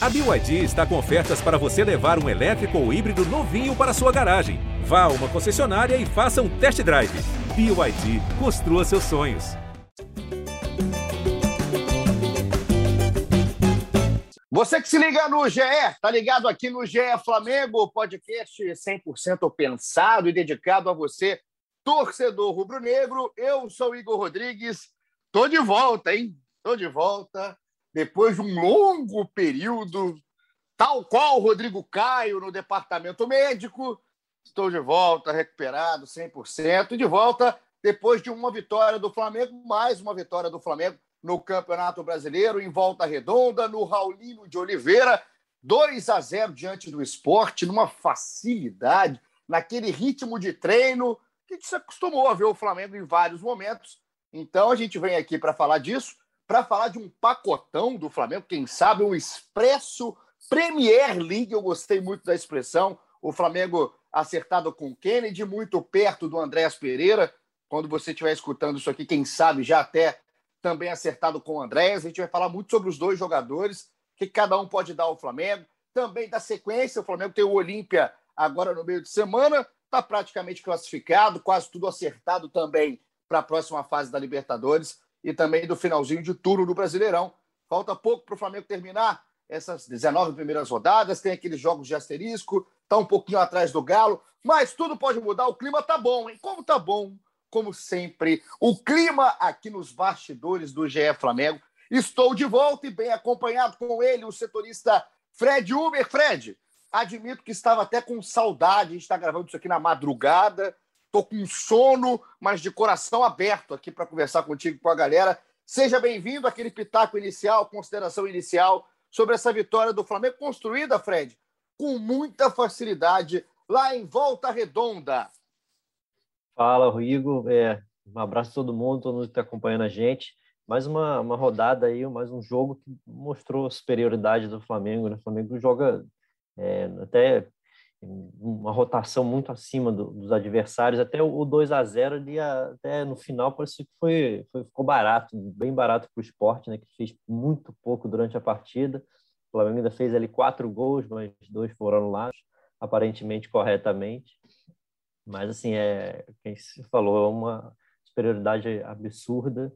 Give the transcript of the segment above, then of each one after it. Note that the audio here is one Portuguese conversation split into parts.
A BYD está com ofertas para você levar um elétrico ou híbrido novinho para sua garagem. Vá a uma concessionária e faça um test drive. BYD, construa seus sonhos. Você que se liga no GE, tá ligado aqui no GE Flamengo, podcast 100% pensado e dedicado a você, torcedor rubro-negro. Eu sou Igor Rodrigues, tô de volta, hein? Tô de volta depois de um longo período, tal qual o Rodrigo Caio no departamento médico. Estou de volta, recuperado 100%, e de volta depois de uma vitória do Flamengo, mais uma vitória do Flamengo no Campeonato Brasileiro, em volta redonda, no Raulino de Oliveira, 2 a 0 diante do esporte, numa facilidade, naquele ritmo de treino que se acostumou a ver o Flamengo em vários momentos. Então a gente vem aqui para falar disso para falar de um pacotão do Flamengo, quem sabe um expresso Premier League. Eu gostei muito da expressão. O Flamengo acertado com o Kennedy, muito perto do Andréas Pereira. Quando você estiver escutando isso aqui, quem sabe já até também acertado com o Andréas. A gente vai falar muito sobre os dois jogadores, que cada um pode dar ao Flamengo. Também da sequência, o Flamengo tem o Olímpia agora no meio de semana, está praticamente classificado, quase tudo acertado também para a próxima fase da Libertadores e também do finalzinho de turno do Brasileirão. Falta pouco para o Flamengo terminar essas 19 primeiras rodadas, tem aqueles jogos de asterisco, está um pouquinho atrás do Galo, mas tudo pode mudar. O clima tá bom, hein? Como tá bom, como sempre. O clima aqui nos bastidores do GE Flamengo. Estou de volta e bem acompanhado com ele, o setorista Fred Uber. Fred, admito que estava até com saudade, a gente está gravando isso aqui na madrugada. Estou com sono, mas de coração aberto aqui para conversar contigo com a galera. Seja bem-vindo àquele pitaco inicial, consideração inicial sobre essa vitória do Flamengo, construída, Fred, com muita facilidade lá em Volta Redonda. Fala, Rodrigo. É, um abraço a todo mundo, todo mundo que está acompanhando a gente. Mais uma, uma rodada aí, mais um jogo que mostrou a superioridade do Flamengo. Né? O Flamengo joga é, até uma rotação muito acima do, dos adversários. Até o, 2 a 0 ali, até no final, parecia que foi, foi ficou barato, bem barato para o esporte, né, que fez muito pouco durante a partida. O Flamengo ainda fez ali quatro gols, mas dois foram anulados, aparentemente corretamente. Mas, assim, é, quem se falou, é uma superioridade absurda.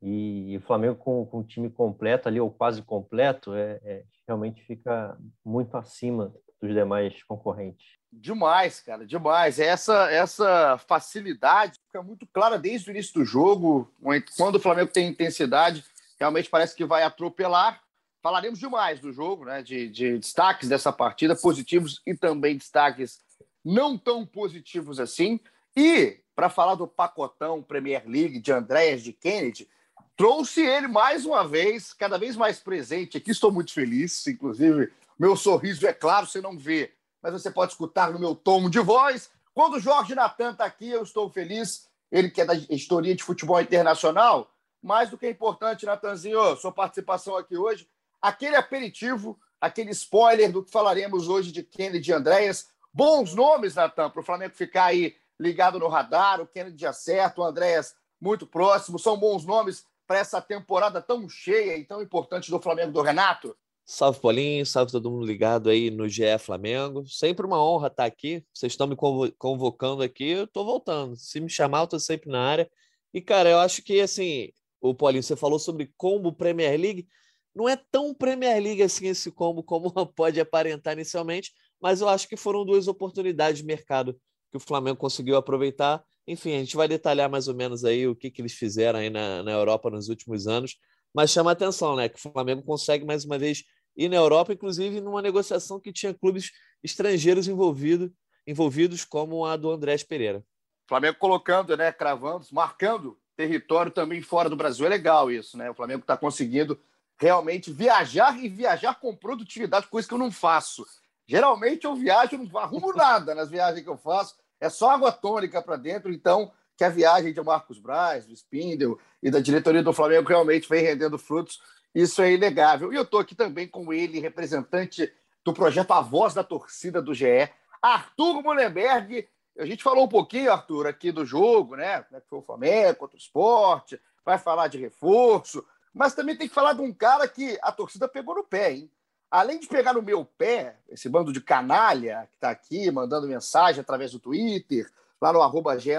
E o Flamengo com, com o time completo ali, ou quase completo, é, é realmente fica muito acima dos demais concorrentes. Demais, cara, demais. Essa, essa facilidade fica muito clara desde o início do jogo. Quando o Flamengo tem intensidade, realmente parece que vai atropelar. Falaremos demais do jogo, né? De, de destaques dessa partida, positivos e também destaques não tão positivos assim. E, para falar do pacotão Premier League de Andréas de Kennedy, trouxe ele mais uma vez, cada vez mais presente aqui. Estou muito feliz, inclusive meu sorriso, é claro, você não vê, mas você pode escutar no meu tom de voz. Quando o Jorge Natan está aqui, eu estou feliz. Ele que é da história de futebol internacional. Mais do que importante, Natanzinho, sua participação aqui hoje. Aquele aperitivo, aquele spoiler do que falaremos hoje de Kennedy e Andréas. Bons nomes, Natan, para o Flamengo ficar aí ligado no radar. O Kennedy acerta, o Andréas muito próximo. São bons nomes para essa temporada tão cheia e tão importante do Flamengo do Renato? Salve, Paulinho. Salve todo mundo ligado aí no GE Flamengo. Sempre uma honra estar aqui. Vocês estão me convocando aqui, eu estou voltando. Se me chamar, eu estou sempre na área. E, cara, eu acho que, assim, o Paulinho, você falou sobre combo Premier League. Não é tão Premier League assim esse combo como pode aparentar inicialmente, mas eu acho que foram duas oportunidades de mercado que o Flamengo conseguiu aproveitar. Enfim, a gente vai detalhar mais ou menos aí o que, que eles fizeram aí na, na Europa nos últimos anos. Mas chama atenção, né? Que o Flamengo consegue mais uma vez e na Europa, inclusive numa negociação que tinha clubes estrangeiros envolvido, envolvidos, como a do Andrés Pereira. Flamengo colocando, né, cravando, marcando território também fora do Brasil. É legal isso, né? O Flamengo está conseguindo realmente viajar e viajar com produtividade, coisa que eu não faço. Geralmente eu viajo, não arrumo nada nas viagens que eu faço, é só água tônica para dentro. Então, que a viagem de Marcos Braz, do Spindle e da diretoria do Flamengo realmente vem rendendo frutos isso é inegável. E eu estou aqui também com ele, representante do projeto A Voz da Torcida do GE, Arthur Mullenberg. A gente falou um pouquinho, Arthur, aqui do jogo, né? Como é que foi o Flamengo contra o esporte, vai falar de reforço, mas também tem que falar de um cara que a torcida pegou no pé, hein? além de pegar no meu pé, esse bando de canalha que está aqui mandando mensagem através do Twitter, lá no arroba G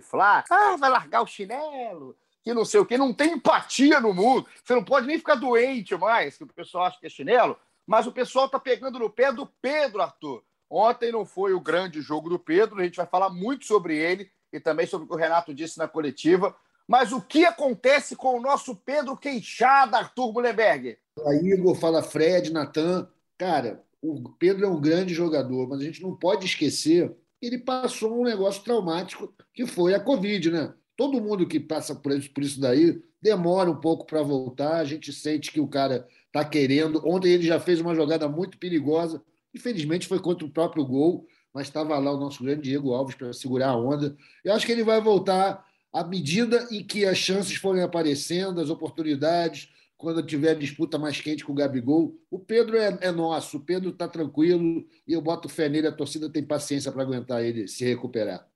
Flá, ah, vai largar o chinelo, que não sei o que, não tem empatia no mundo. Você não pode nem ficar doente mais, que o pessoal acha que é chinelo, mas o pessoal está pegando no pé do Pedro, Arthur. Ontem não foi o grande jogo do Pedro, a gente vai falar muito sobre ele e também sobre o que o Renato disse na coletiva. Mas o que acontece com o nosso Pedro Queixada, Arthur Mullenberg? Fala Igor, fala Fred, Natan. Cara, o Pedro é um grande jogador, mas a gente não pode esquecer que ele passou um negócio traumático que foi a Covid, né? Todo mundo que passa por isso, por isso daí demora um pouco para voltar. A gente sente que o cara está querendo. Ontem ele já fez uma jogada muito perigosa. Infelizmente foi contra o próprio gol, mas estava lá o nosso grande Diego Alves para segurar a onda. Eu acho que ele vai voltar à medida em que as chances forem aparecendo, as oportunidades, quando tiver disputa mais quente com o Gabigol. O Pedro é, é nosso, o Pedro está tranquilo e eu boto fé nele, a torcida tem paciência para aguentar ele se recuperar.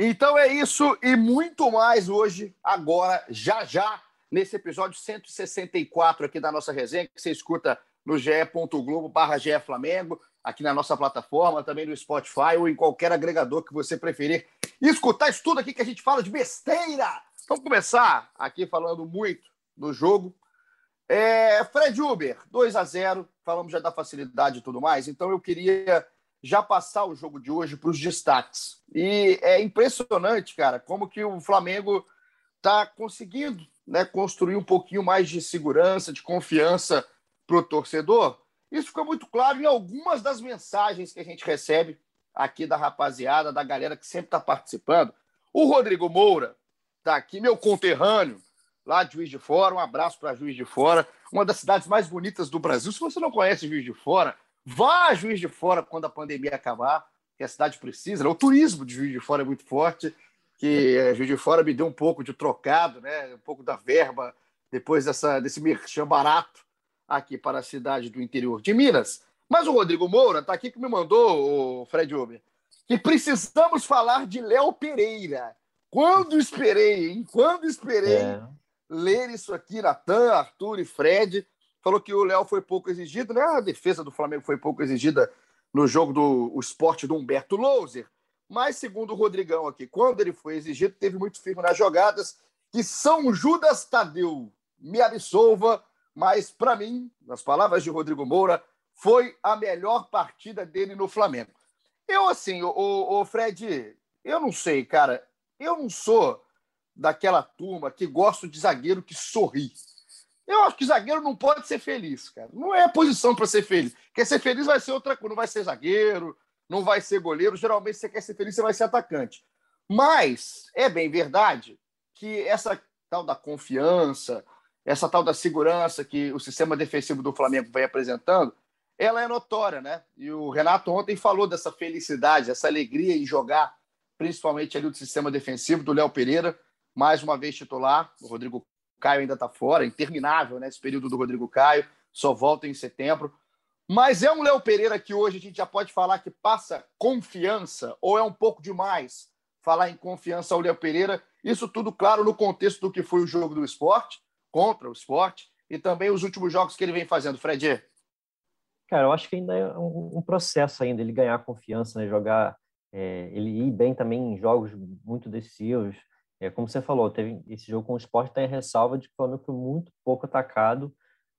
Então é isso e muito mais hoje, agora, já já, nesse episódio 164 aqui da nossa resenha, que você escuta no ge.globo barra Flamengo, aqui na nossa plataforma, também no Spotify ou em qualquer agregador que você preferir. Escutar isso tudo aqui que a gente fala de besteira. Vamos começar aqui falando muito do jogo. É, Fred Uber, 2 a 0 falamos já da facilidade e tudo mais, então eu queria já passar o jogo de hoje para os destaques. E é impressionante, cara, como que o Flamengo está conseguindo né, construir um pouquinho mais de segurança, de confiança para o torcedor. Isso ficou muito claro em algumas das mensagens que a gente recebe aqui da rapaziada, da galera que sempre está participando. O Rodrigo Moura está aqui, meu conterrâneo, lá de Juiz de Fora. Um abraço para Juiz de Fora, uma das cidades mais bonitas do Brasil. Se você não conhece Juiz de Fora, vá a Juiz de Fora quando a pandemia acabar, que a cidade precisa. Né? O turismo de Juiz de Fora é muito forte, que é, Juiz de Fora me deu um pouco de trocado, né? um pouco da verba depois dessa, desse merchan barato aqui para a cidade do interior de Minas. Mas o Rodrigo Moura está aqui que me mandou, o Fred Uber, que precisamos falar de Léo Pereira. Quando esperei, hein? Quando esperei é. ler isso aqui, Natan, Arthur e Fred. Falou que o Léo foi pouco exigido, né? A defesa do Flamengo foi pouco exigida no jogo do o esporte do Humberto Louser. Mas, segundo o Rodrigão aqui, quando ele foi exigido, teve muito firme nas jogadas. Que São Judas Tadeu me absolva, mas para mim, nas palavras de Rodrigo Moura, foi a melhor partida dele no Flamengo. Eu, assim, o, o Fred, eu não sei, cara, eu não sou daquela turma que gosto de zagueiro que sorri. Eu acho que zagueiro não pode ser feliz, cara. Não é a posição para ser feliz. Quer ser feliz vai ser outra coisa, não vai ser zagueiro, não vai ser goleiro. Geralmente, se você quer ser feliz, você vai ser atacante. Mas é bem verdade que essa tal da confiança, essa tal da segurança que o sistema defensivo do Flamengo vem apresentando, ela é notória, né? E o Renato ontem falou dessa felicidade, essa alegria em jogar, principalmente ali do sistema defensivo do Léo Pereira, mais uma vez titular. O Rodrigo Caio ainda está fora, interminável, né? Esse período do Rodrigo Caio, só volta em setembro. Mas é um Léo Pereira que hoje a gente já pode falar que passa confiança, ou é um pouco demais falar em confiança ao Léo Pereira? Isso tudo, claro, no contexto do que foi o jogo do esporte contra o esporte e também os últimos jogos que ele vem fazendo, Fred? Cara, eu acho que ainda é um, processo ainda ele ganhar confiança, né? jogar, é, ele ir bem também em jogos muito decisivos. É, como você falou, teve esse jogo com o esporte está em ressalva de que o Flamengo foi muito pouco atacado,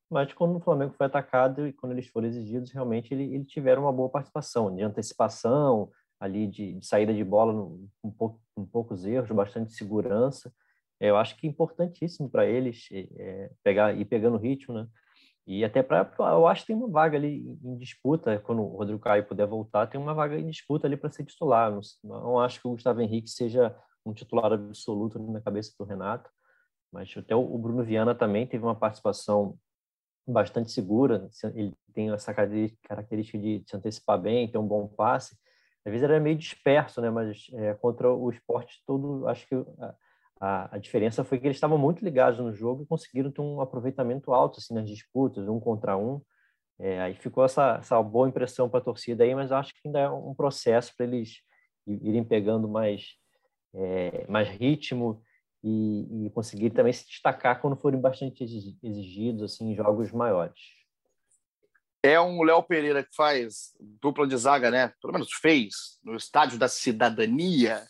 mas quando o Flamengo foi atacado e quando eles foram exigidos, realmente ele, ele tiveram uma boa participação de antecipação, ali de, de saída de bola com um, poucos erros, bastante segurança eu acho que é importantíssimo para eles é, pegar e pegando ritmo, né? E até para eu acho que tem uma vaga ali em disputa quando o Rodrigo Caio puder voltar, tem uma vaga em disputa ali para ser titular. Não, não, acho que o Gustavo Henrique seja um titular absoluto na cabeça do Renato, mas até o Bruno Viana também teve uma participação bastante segura. Ele tem essa característica de se antecipar bem, ter um bom passe. Às vezes era meio disperso, né? Mas é, contra o esporte todo, acho que a, a, diferença foi que eles estavam muito ligados no jogo e conseguiram ter um aproveitamento alto assim, nas disputas, um contra um. É, aí ficou essa, essa boa impressão para a torcida aí, mas acho que ainda é um processo para eles irem pegando mais, é, mais ritmo e, e conseguir também se destacar quando forem bastante exigidos assim, em jogos maiores. é um Léo Pereira que faz dupla de zaga, né? Pelo menos fez, no Estádio da Cidadania,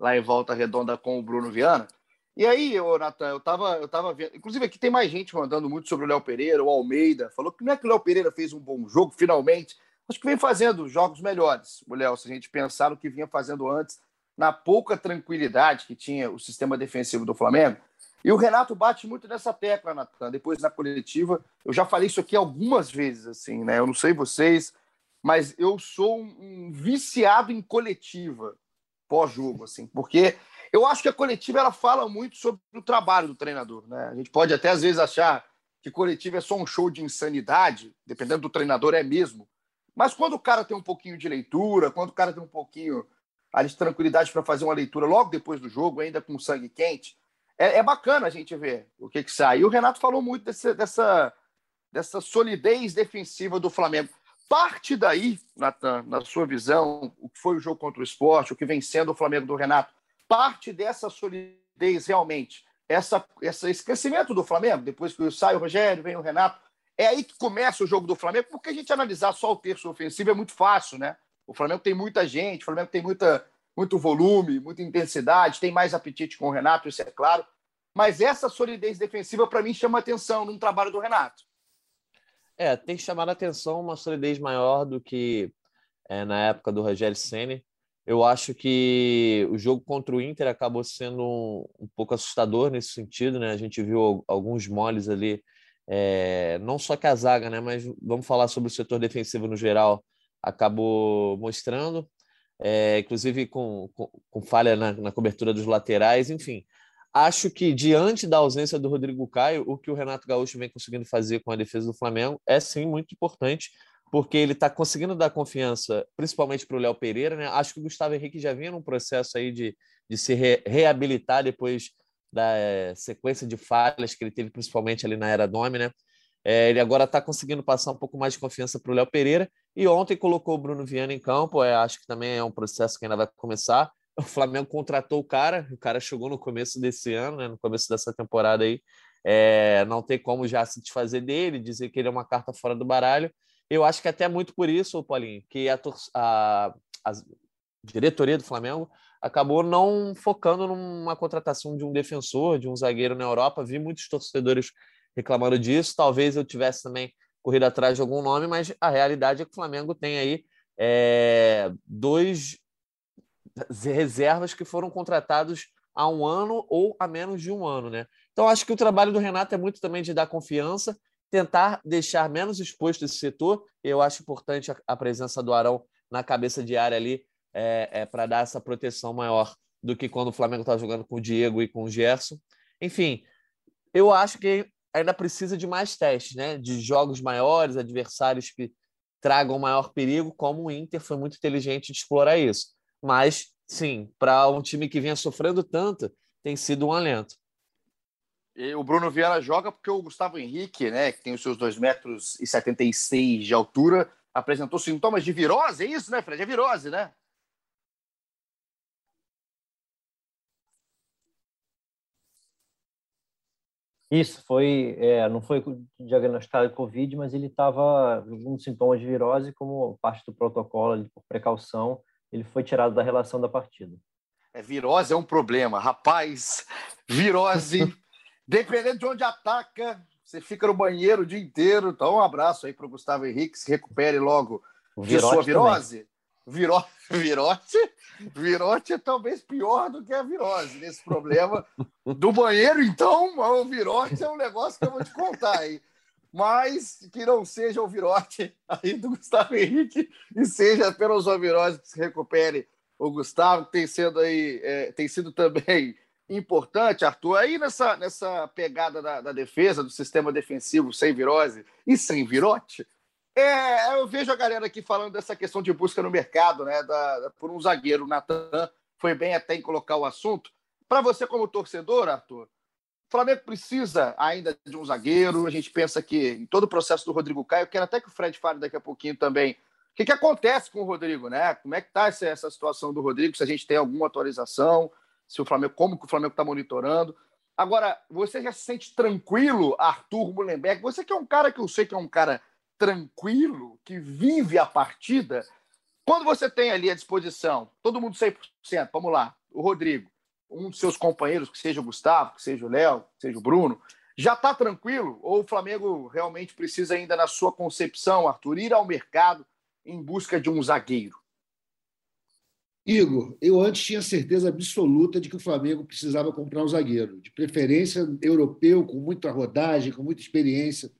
lá em Volta Redonda com o Bruno Viana. E aí, ô, Natan, eu tava, eu tava vendo. Inclusive, aqui tem mais gente mandando muito sobre o Léo Pereira, o Almeida. Falou que não é que o Léo Pereira fez um bom jogo, finalmente. Acho que vem fazendo jogos melhores, o Léo, se a gente pensar no que vinha fazendo antes, na pouca tranquilidade que tinha o sistema defensivo do Flamengo. E o Renato bate muito nessa tecla, Natan. Depois na coletiva, eu já falei isso aqui algumas vezes, assim, né? Eu não sei vocês, mas eu sou um, viciado em coletiva pós-jogo, assim, porque eu acho que a coletiva ela fala muito sobre o trabalho do treinador, né? A gente pode até às vezes achar que coletiva é só um show de insanidade, dependendo do treinador é mesmo. Mas quando o cara tem um pouquinho de leitura, quando o cara tem um pouquinho ali, de tranquilidade para fazer uma leitura logo depois do jogo, ainda com sangue quente, é, é, bacana a gente ver o que, que sai. E o Renato falou muito desse, dessa, dessa solidez defensiva do Flamengo. Parte daí, Natan, na sua visão, o que foi o jogo contra o esporte, o que vem sendo o Flamengo do Renato, parte dessa solidez realmente, essa, essa, esse crescimento do Flamengo, depois que sai o Rogério, vem o Renato, é aí que começa o jogo do Flamengo, porque a gente analisar só o terço ofensivo é muito fácil, né? O Flamengo tem muita gente, o Flamengo tem muita, muito volume, muita intensidade, tem mais apetite com o Renato, isso é claro. Mas essa solidez defensiva, para mim, chama atenção num trabalho do Renato. É, tem chamar a atenção uma solidez maior do que é, na época do Rogério Senna. Eu acho que o jogo contra o Inter acabou sendo um, um pouco assustador nesse sentido, né? A gente viu alguns moles ali, é, não só que a zaga, né? Mas vamos falar sobre o setor defensivo no geral, acabou mostrando é, inclusive com, com, com falha na, na, cobertura dos laterais, enfim. Acho que, diante da ausência do Rodrigo Caio, o que o Renato Gaúcho vem conseguindo fazer com a defesa do Flamengo é sim muito importante, porque ele está conseguindo dar confiança, principalmente para o Léo Pereira. Né? Acho que o Gustavo Henrique já vinha num processo aí de, de se re, reabilitar depois da é, sequência de falhas que ele teve, principalmente ali na era Domi, né? É, ele agora está conseguindo passar um pouco mais de confiança para o Léo Pereira. E ontem colocou o Bruno Viana em campo. É, acho que também é um processo que ainda vai começar. O Flamengo contratou o cara, o cara chegou no começo desse ano, né, no começo dessa temporada aí. É, não tem como já se desfazer dele, dizer que ele é uma carta fora do baralho. Eu acho que até muito por isso, Paulinho, que a, a, a diretoria do Flamengo acabou não focando numa contratação de um defensor, de um zagueiro na Europa. Vi muitos torcedores reclamando disso. Talvez eu tivesse também corrido atrás de algum nome, mas a realidade é que o Flamengo tem aí é, dois reservas que foram contratados há um ano ou há menos de um ano, né? Então acho que o trabalho do Renato é muito também de dar confiança, tentar deixar menos exposto esse setor. Eu acho importante a, a presença do Arão na cabeça de área ali é, é para dar essa proteção maior do que quando o Flamengo está jogando com o Diego e com o Gerson. Enfim, eu acho que ainda precisa de mais testes, né? De jogos maiores, adversários que tragam maior perigo, como o Inter foi muito inteligente de explorar isso. Mas, sim, para um time que vinha sofrendo tanto, tem sido um alento. E o Bruno Viana joga porque o Gustavo Henrique, né, que tem os seus 2 metros e 76 de altura, apresentou sintomas de virose, é isso, né, Fred? É virose, né? Isso, foi, é, não foi diagnosticado Covid, mas ele estava com sintomas de virose, como parte do protocolo, por precaução, ele foi tirado da relação da partida. É, virose é um problema, rapaz. Virose, dependendo de onde ataca, você fica no banheiro o dia inteiro. Então, um abraço aí para o Gustavo Henrique, se recupere logo de sua virose. Também. Viro... Virote, virote é talvez pior do que a virose nesse problema do banheiro, então o virote é um negócio que eu vou te contar aí. Mas que não seja o virote aí do Gustavo Henrique e seja apenas a virose que se recupere o Gustavo, que tem sido aí, é, tem sido também importante, Arthur, aí nessa, nessa pegada da, da defesa, do sistema defensivo sem virose e sem virote, é, eu vejo a galera aqui falando dessa questão de busca no mercado, né? Da, por um zagueiro, Natan foi bem até em colocar o assunto. Para você, como torcedor, Arthur, o Flamengo precisa ainda de um zagueiro. A gente pensa que em todo o processo do Rodrigo Caio, eu quero até que o Fred fale daqui a pouquinho também. O que, que acontece com o Rodrigo, né? Como é que está essa, essa situação do Rodrigo? Se a gente tem alguma atualização, se o Flamengo, como que o Flamengo está monitorando. Agora, você já se sente tranquilo, Arthur Mullenberg? Você que é um cara que eu sei que é um cara tranquilo, que vive a partida, quando você tem ali à disposição, todo mundo 100%, vamos lá, o Rodrigo, um dos seus companheiros, que seja o Gustavo, que seja o Léo, que seja o Bruno, já está tranquilo? Ou o Flamengo realmente precisa ainda, na sua concepção, Arthur, ir ao mercado em busca de um zagueiro? Igor, eu antes tinha certeza absoluta de que o Flamengo precisava comprar um zagueiro, de preferência europeu, com muita rodagem, com muita experiência.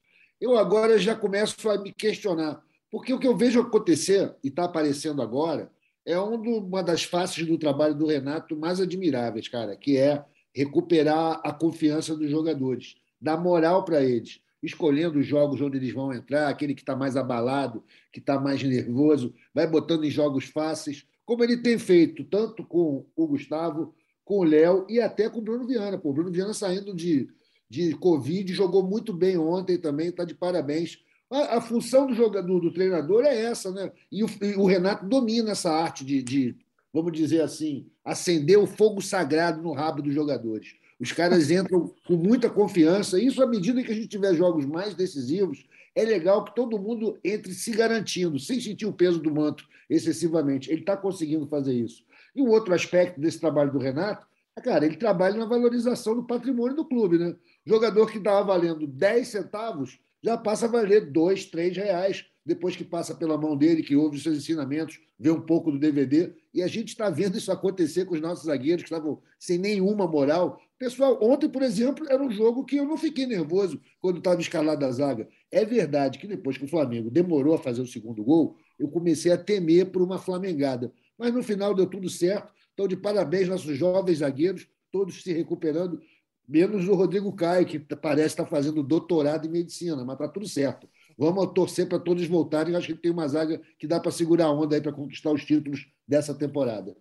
Eu agora já começo a me questionar, porque o que eu vejo acontecer, e está aparecendo agora, é uma das faces do trabalho do Renato mais admiráveis, cara, que é recuperar a confiança dos jogadores, dar moral para eles, escolhendo os jogos onde eles vão entrar, aquele que está mais abalado, que está mais nervoso, vai botando em jogos fáceis como ele tem feito tanto com o Gustavo, com o Léo e até com o Bruno Viana. Pô, o Bruno Viana saindo de, de Covid, jogou muito bem ontem também, está de parabéns. A, a, função do jogador, do treinador é essa, né? E o, e o Renato domina essa arte de, de, vamos dizer assim, acender o fogo sagrado no rabo dos jogadores. Os caras entram com muita confiança. Isso, à medida que a gente tiver jogos mais decisivos, é legal que todo mundo entre se garantindo, sem sentir o peso do manto excessivamente. Ele está conseguindo fazer isso. E um outro aspecto desse trabalho do Renato é, cara, ele trabalha na valorização do patrimônio do clube. Né? Jogador que estava valendo 10 centavos já passa a valer 2, 3 reais depois que passa pela mão dele, que ouve os seus ensinamentos, vê um pouco do DVD. E a gente está vendo isso acontecer com os nossos zagueiros que estavam sem nenhuma moral. Pessoal, ontem, por exemplo, era um jogo que eu não fiquei nervoso quando estava escalado a zaga. É verdade que depois que o Flamengo demorou a fazer o segundo gol, eu comecei a temer por uma flamengada. Mas no final deu tudo certo. Então, de parabéns, nossos jovens zagueiros, todos se recuperando, menos o Rodrigo Caio, que parece estar fazendo doutorado em medicina, mas está tudo certo. Vamos torcer para todos voltarem. Acho que tem uma zaga que dá para segurar a onda aí para conquistar os títulos dessa temporada.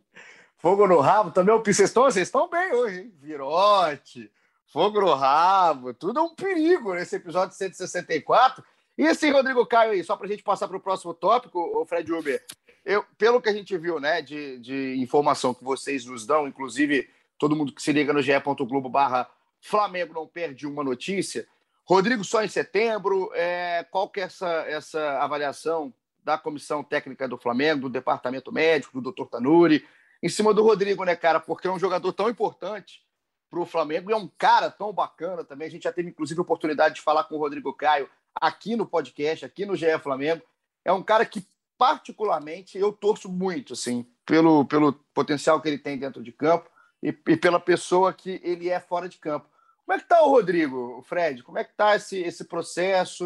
Fogo no rabo também. Vocês estão, vocês estão bem hoje, hein? Virote, fogo no rabo, tudo é um perigo nesse episódio 164. E esse Rodrigo Caio aí, só para a gente passar para o próximo tópico, o Fred Uber, eu, pelo que a gente viu, né, de, de informação que vocês nos dão, inclusive todo mundo que se liga no ge.globo barra Flamengo não perde uma notícia. Rodrigo só em setembro, é, qual que é essa, essa avaliação da comissão técnica do Flamengo, do departamento médico, do doutor Tanuri, em cima do Rodrigo, né, cara? Porque é um jogador tão importante para o Flamengo e é um cara tão bacana também. A gente já teve, inclusive, a oportunidade de falar com o Rodrigo Caio aqui no podcast, aqui no GE Flamengo. É um cara que, particularmente, eu torço muito, assim, pelo, pelo potencial que ele tem dentro de campo e, e pela pessoa que ele é fora de campo. Como é que está o Rodrigo, o Fred? Como é que está esse, esse processo?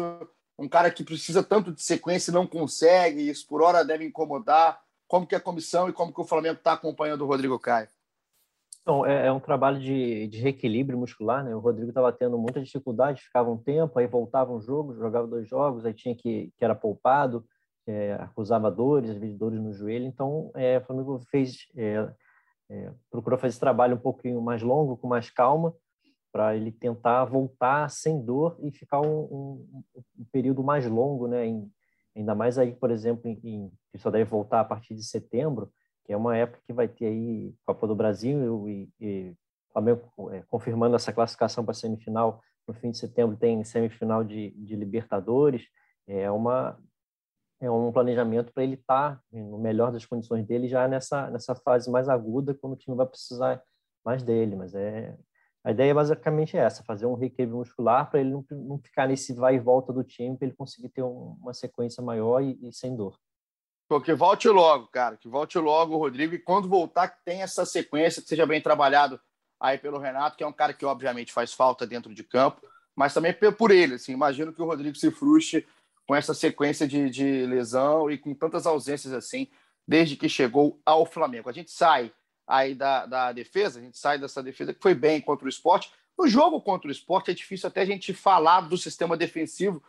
Um cara que precisa tanto de sequência e não consegue, isso por hora deve incomodar como que a comissão e como que o Flamengo está acompanhando o Rodrigo Caio? Então, é, é, um trabalho de, de reequilíbrio muscular, né? O Rodrigo estava tendo muita dificuldade, ficava um tempo, aí voltava um jogo, jogava dois jogos, aí tinha que, que era poupado, é, acusava dores, às vezes dores no joelho. Então, é, o Flamengo fez, é, procurou fazer esse trabalho um pouquinho mais longo, com mais calma, para ele tentar voltar sem dor e ficar um, um, um período mais longo, né? Em, Ainda mais aí, por exemplo, em, que só deve voltar a partir de setembro, que é uma época que vai ter aí Copa do Brasil e, e Flamengo é, confirmando essa classificação para a semifinal. No fim de setembro tem semifinal de, de Libertadores. É uma é um planejamento para ele estar tá no melhor das condições dele já nessa nessa fase mais aguda, quando o time vai precisar mais dele. Mas é a ideia é basicamente essa, fazer um reequilíbrio muscular para ele não, não, ficar nesse vai e volta do time, para ele conseguir ter um, uma sequência maior e, e, sem dor. Porque volte logo, cara, que volte logo Rodrigo, e quando voltar, que tenha essa sequência, que seja bem trabalhado aí pelo Renato, que é um cara que obviamente faz falta dentro de campo, mas também por ele, assim, imagino que o Rodrigo se frustre com essa sequência de, de lesão e com tantas ausências assim, desde que chegou ao Flamengo. A gente sai aí da, da defesa, a gente sai dessa defesa que foi bem contra o esporte. No jogo contra o esporte é difícil até a gente falar do sistema defensivo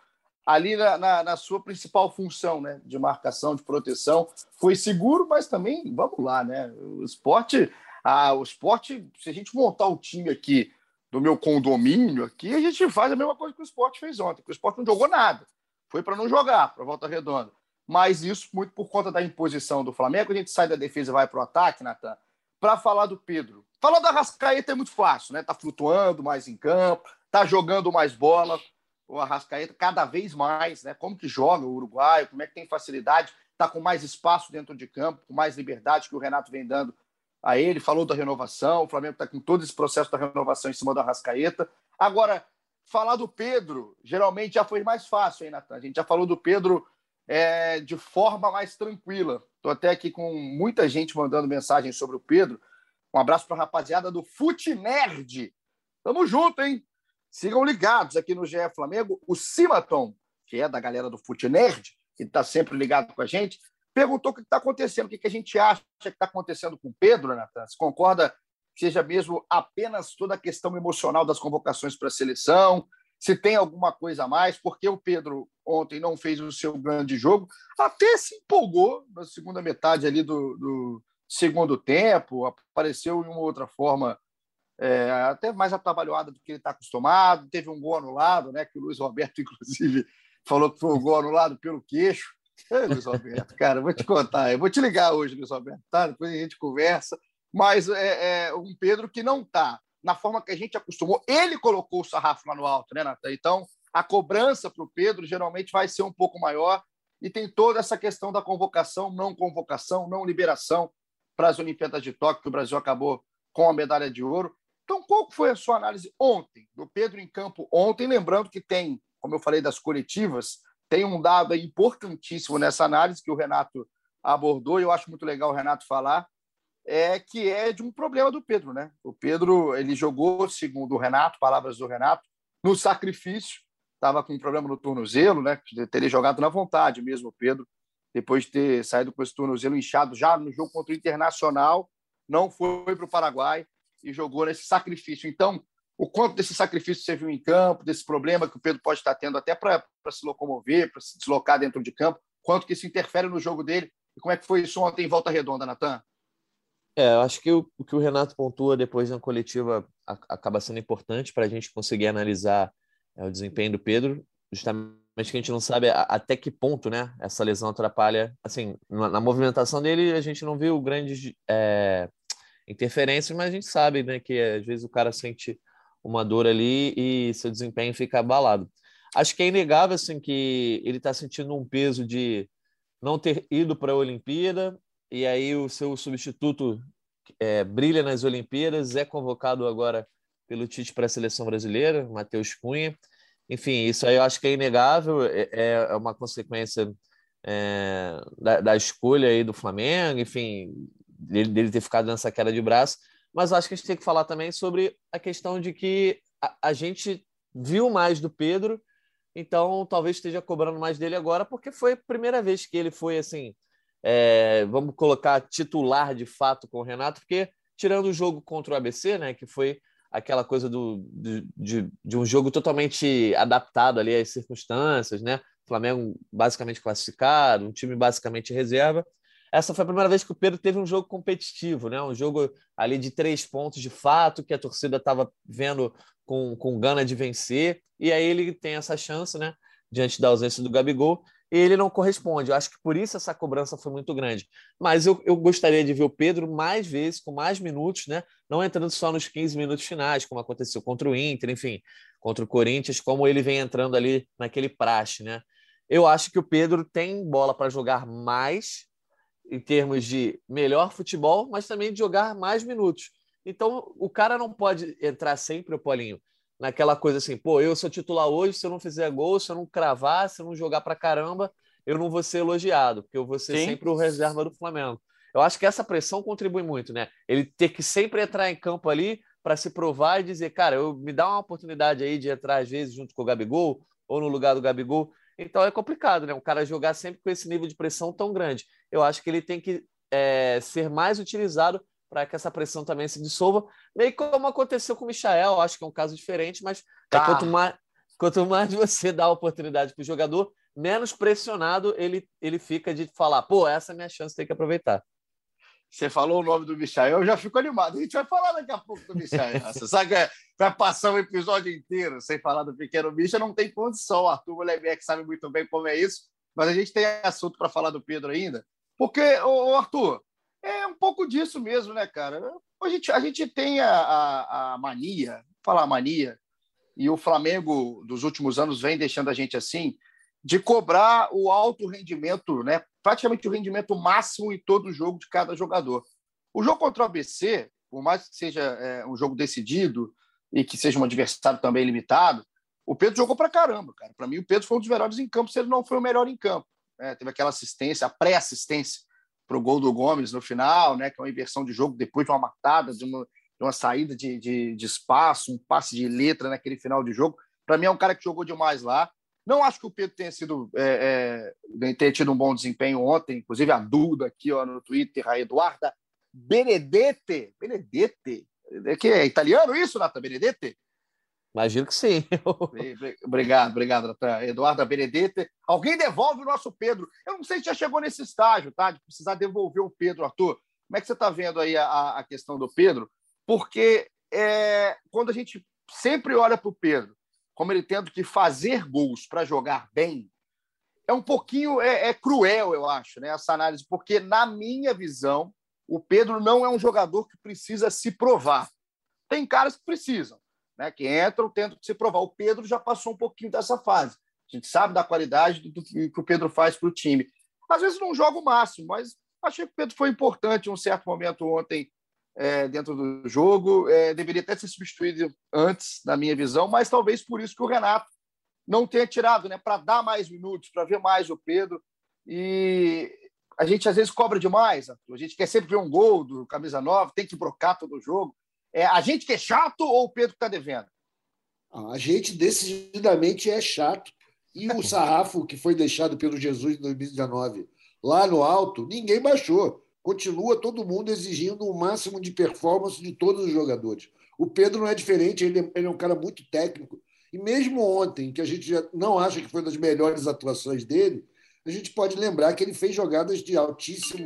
ali na, na, na, sua principal função, né? De marcação, de proteção. Foi seguro, mas também, vamos lá, né? O esporte, ah, o esporte, se a gente montar o time aqui do meu condomínio aqui, a gente faz a mesma coisa que o esporte fez ontem, que o esporte não jogou nada. Foi para não jogar, para volta redonda. Mas isso muito por conta da imposição do Flamengo. A gente sai da defesa e vai para o ataque, Natan para falar do Pedro. Falar da Rascaeta é muito fácil, né? Tá flutuando mais em campo, tá jogando mais bola. o Arrascaeta cada vez mais, né? Como que joga o uruguaio, como é que tem facilidade, está com mais espaço dentro de campo, com mais liberdade que o Renato vem dando a ele. Falou da renovação, o Flamengo está com todo esse processo da renovação em cima do Arrascaeta. Agora, falar do Pedro, geralmente já foi mais fácil, hein, Natan? A gente já falou do Pedro é, de forma mais tranquila. Estou até aqui com muita gente mandando mensagem sobre o Pedro. Um abraço para a rapaziada do Fute Nerd. Tamo junto, hein? Sigam ligados aqui no GE Flamengo. O Simaton, que é da galera do Fute Nerd, que está sempre ligado com a gente, perguntou o que está acontecendo, o que, que a gente acha que está acontecendo com o Pedro, Natan. Você concorda seja mesmo apenas toda a questão emocional das convocações para a seleção? Se tem alguma coisa a mais, porque o Pedro ontem não fez o seu grande jogo, até se empolgou na segunda metade ali do, do segundo tempo, apareceu de uma outra forma é, até mais atabalhoada do que ele está acostumado. Teve um gol anulado, né? Que o Luiz Roberto, inclusive, falou que foi um gol anulado pelo queixo. Ei, Luiz Roberto, cara, vou te contar, eu vou te ligar hoje, Luiz Roberto, tá? Depois a gente conversa. Mas é, é um Pedro que não está na forma que a gente acostumou. Ele colocou o sarrafo lá no alto, né, Natan? Então, a cobrança para o Pedro geralmente vai ser um pouco maior e tem toda essa questão da convocação, não convocação, não liberação para as Olimpíadas de Tóquio, que o Brasil acabou com a medalha de ouro. Então, qual foi a sua análise ontem, do Pedro em campo ontem? Lembrando que tem, como eu falei das coletivas, tem um dado importantíssimo nessa análise que o Renato abordou, e eu acho muito legal o Renato falar, é que é de um problema do Pedro, né? O Pedro, ele jogou, segundo o Renato, palavras do Renato, no sacrifício, estava com um problema no tornozelo, né? Teria jogado na vontade mesmo o Pedro, depois de ter saído com esse tornozelo inchado já no jogo contra o Internacional, não foi para o Paraguai, e jogou nesse sacrifício. Então, o quanto desse sacrifício você viu em campo, desse problema que o Pedro pode estar tendo até para se locomover, para se deslocar dentro de campo, quanto que isso interfere no jogo dele e como é que foi isso ontem em Volta Redonda, Natan? É, eu acho que o, o, que o Renato pontua depois na coletiva acaba sendo importante para a gente conseguir analisar é, o desempenho do Pedro, justamente que a gente não sabe a, até que ponto né, essa lesão atrapalha. Assim, na, na movimentação dele, a gente não viu grandes é, interferências, mas a gente sabe né, que às vezes o cara sente uma dor ali e seu desempenho fica abalado. Acho que é inegável assim, que ele está sentindo um peso de não ter ido para a Olimpíada e aí o seu substituto é, brilha nas Olimpíadas, é convocado agora pelo Tite para a seleção brasileira, Matheus Cunha. Enfim, isso aí eu acho que é inegável, é, é uma consequência é, da, da, escolha aí do Flamengo, enfim, dele, dele ter ficado nessa queda de braço, mas acho que a gente tem que falar também sobre a questão de que a, a gente viu mais do Pedro, então talvez esteja cobrando mais dele agora, porque foi a primeira vez que ele foi assim, é, vamos colocar titular de fato com o Renato, porque tirando o jogo contra o ABC, né, que foi aquela coisa do, de, de, um jogo totalmente adaptado ali às circunstâncias, né? Flamengo basicamente classificado, um time basicamente reserva essa foi a primeira vez que o Pedro teve um jogo competitivo, né? um jogo ali de três pontos de fato, que a torcida estava vendo com, com gana de vencer, e aí ele tem essa chance, né? diante da ausência do Gabigol, ele não corresponde. Eu acho que por isso essa cobrança foi muito grande. Mas eu, eu gostaria de ver o Pedro mais vezes, com mais minutos, né? não entrando só nos 15 minutos finais, como aconteceu contra o Inter, enfim, contra o Corinthians, como ele vem entrando ali naquele praxe. Né? Eu acho que o Pedro tem bola para jogar mais, em termos de melhor futebol, mas também de jogar mais minutos. Então, o cara não pode entrar sempre, o Paulinho, naquela coisa assim, pô, eu sou titular hoje, se eu não fizer gol, se eu não cravar, se eu não jogar pra caramba, eu não vou ser elogiado, porque eu vou ser Sim. sempre o reserva do Flamengo. Eu acho que essa pressão contribui muito, né? Ele ter que sempre entrar em campo ali para se provar e dizer, cara, eu me dá uma oportunidade aí de entrar às vezes junto com o Gabigol ou no lugar do Gabigol. Então é complicado, né? Um cara jogar sempre com esse nível de pressão tão grande. Eu acho que ele tem que é, ser mais utilizado para que essa pressão também se dissolva, meio como aconteceu com o Michael, acho que é um caso diferente, mas é tá. é, quanto, mais, quanto mais você dá a oportunidade para o jogador, menos pressionado ele, ele fica de falar, pô, essa é a minha chance, tem que aproveitar. Você falou o nome do Michael, eu já fico animado. A gente vai falar daqui a pouco do Michael. Você sabe que vai passar o episódio inteiro sem falar do pequeno Micha, não tem condição. O Arthur Molebeck sabe muito bem como é isso, mas a gente tem assunto para falar do Pedro ainda. Porque, ô, Arthur, é um pouco disso mesmo, né, cara? A gente, a gente tem a, a, a mania, falar mania, e o Flamengo dos últimos anos vem deixando a gente assim, de cobrar o alto rendimento, né? praticamente o rendimento máximo em todo jogo de cada jogador. O jogo contra o ABC, por mais que seja é, um jogo decidido e que seja um adversário também limitado, o Pedro jogou para caramba, cara. Para mim, o Pedro foi um dos melhores em campo, se ele não foi o melhor em campo. É, teve aquela assistência, a pré-assistência para o gol do Gomes no final, né? Que é uma inversão de jogo depois de uma matada, de uma, de uma saída de, de, de, espaço, um passe de letra naquele final de jogo. Para mim, é um cara que jogou demais lá. Não acho que o Pedro tenha sido é, é, tenha tido um bom desempenho ontem, inclusive a Duda aqui ó, no Twitter, a Eduarda Benedete. Benedete? É que é italiano isso, Nata Benedete? Imagino que sim. obrigado, obrigado, Natan. Eduarda Benedete. Alguém devolve o nosso Pedro. Eu não sei se já chegou nesse estágio, tá? De precisar devolver o Pedro, Arthur. Como é que você está vendo aí a, a, questão do Pedro? Porque é, quando a gente sempre olha para o Pedro, como ele tendo que fazer gols para jogar bem, é um pouquinho é, é, cruel, eu acho, né, essa análise, porque, na minha visão, o Pedro não é um jogador que precisa se provar. Tem caras que precisam, né, que entram, tentam se provar. O Pedro já passou um pouquinho dessa fase. A gente sabe da qualidade do, do que o Pedro faz para o time. Às vezes não joga o máximo, mas achei que o Pedro foi importante em um certo momento ontem é, dentro do jogo. É, deveria até ser substituído antes, na minha visão, mas talvez por isso que o Renato não tenha tirado, né, para dar mais minutos, para ver mais o Pedro. E a gente às vezes cobra demais, a gente quer sempre ver um gol do camisa 9, tem que brocar todo o jogo. É a gente que é chato ou o Pedro que está devendo? Ah, a gente decididamente é chato. E o sarrafo que foi deixado pelo Jesus em 2019 lá no alto, ninguém baixou. Continua todo mundo exigindo o máximo de performance de todos os jogadores. O Pedro não é diferente, ele é, é um cara muito técnico. E mesmo ontem, que a gente não acha que foi uma das melhores atuações dele, a gente pode lembrar que ele fez jogadas de altíssimo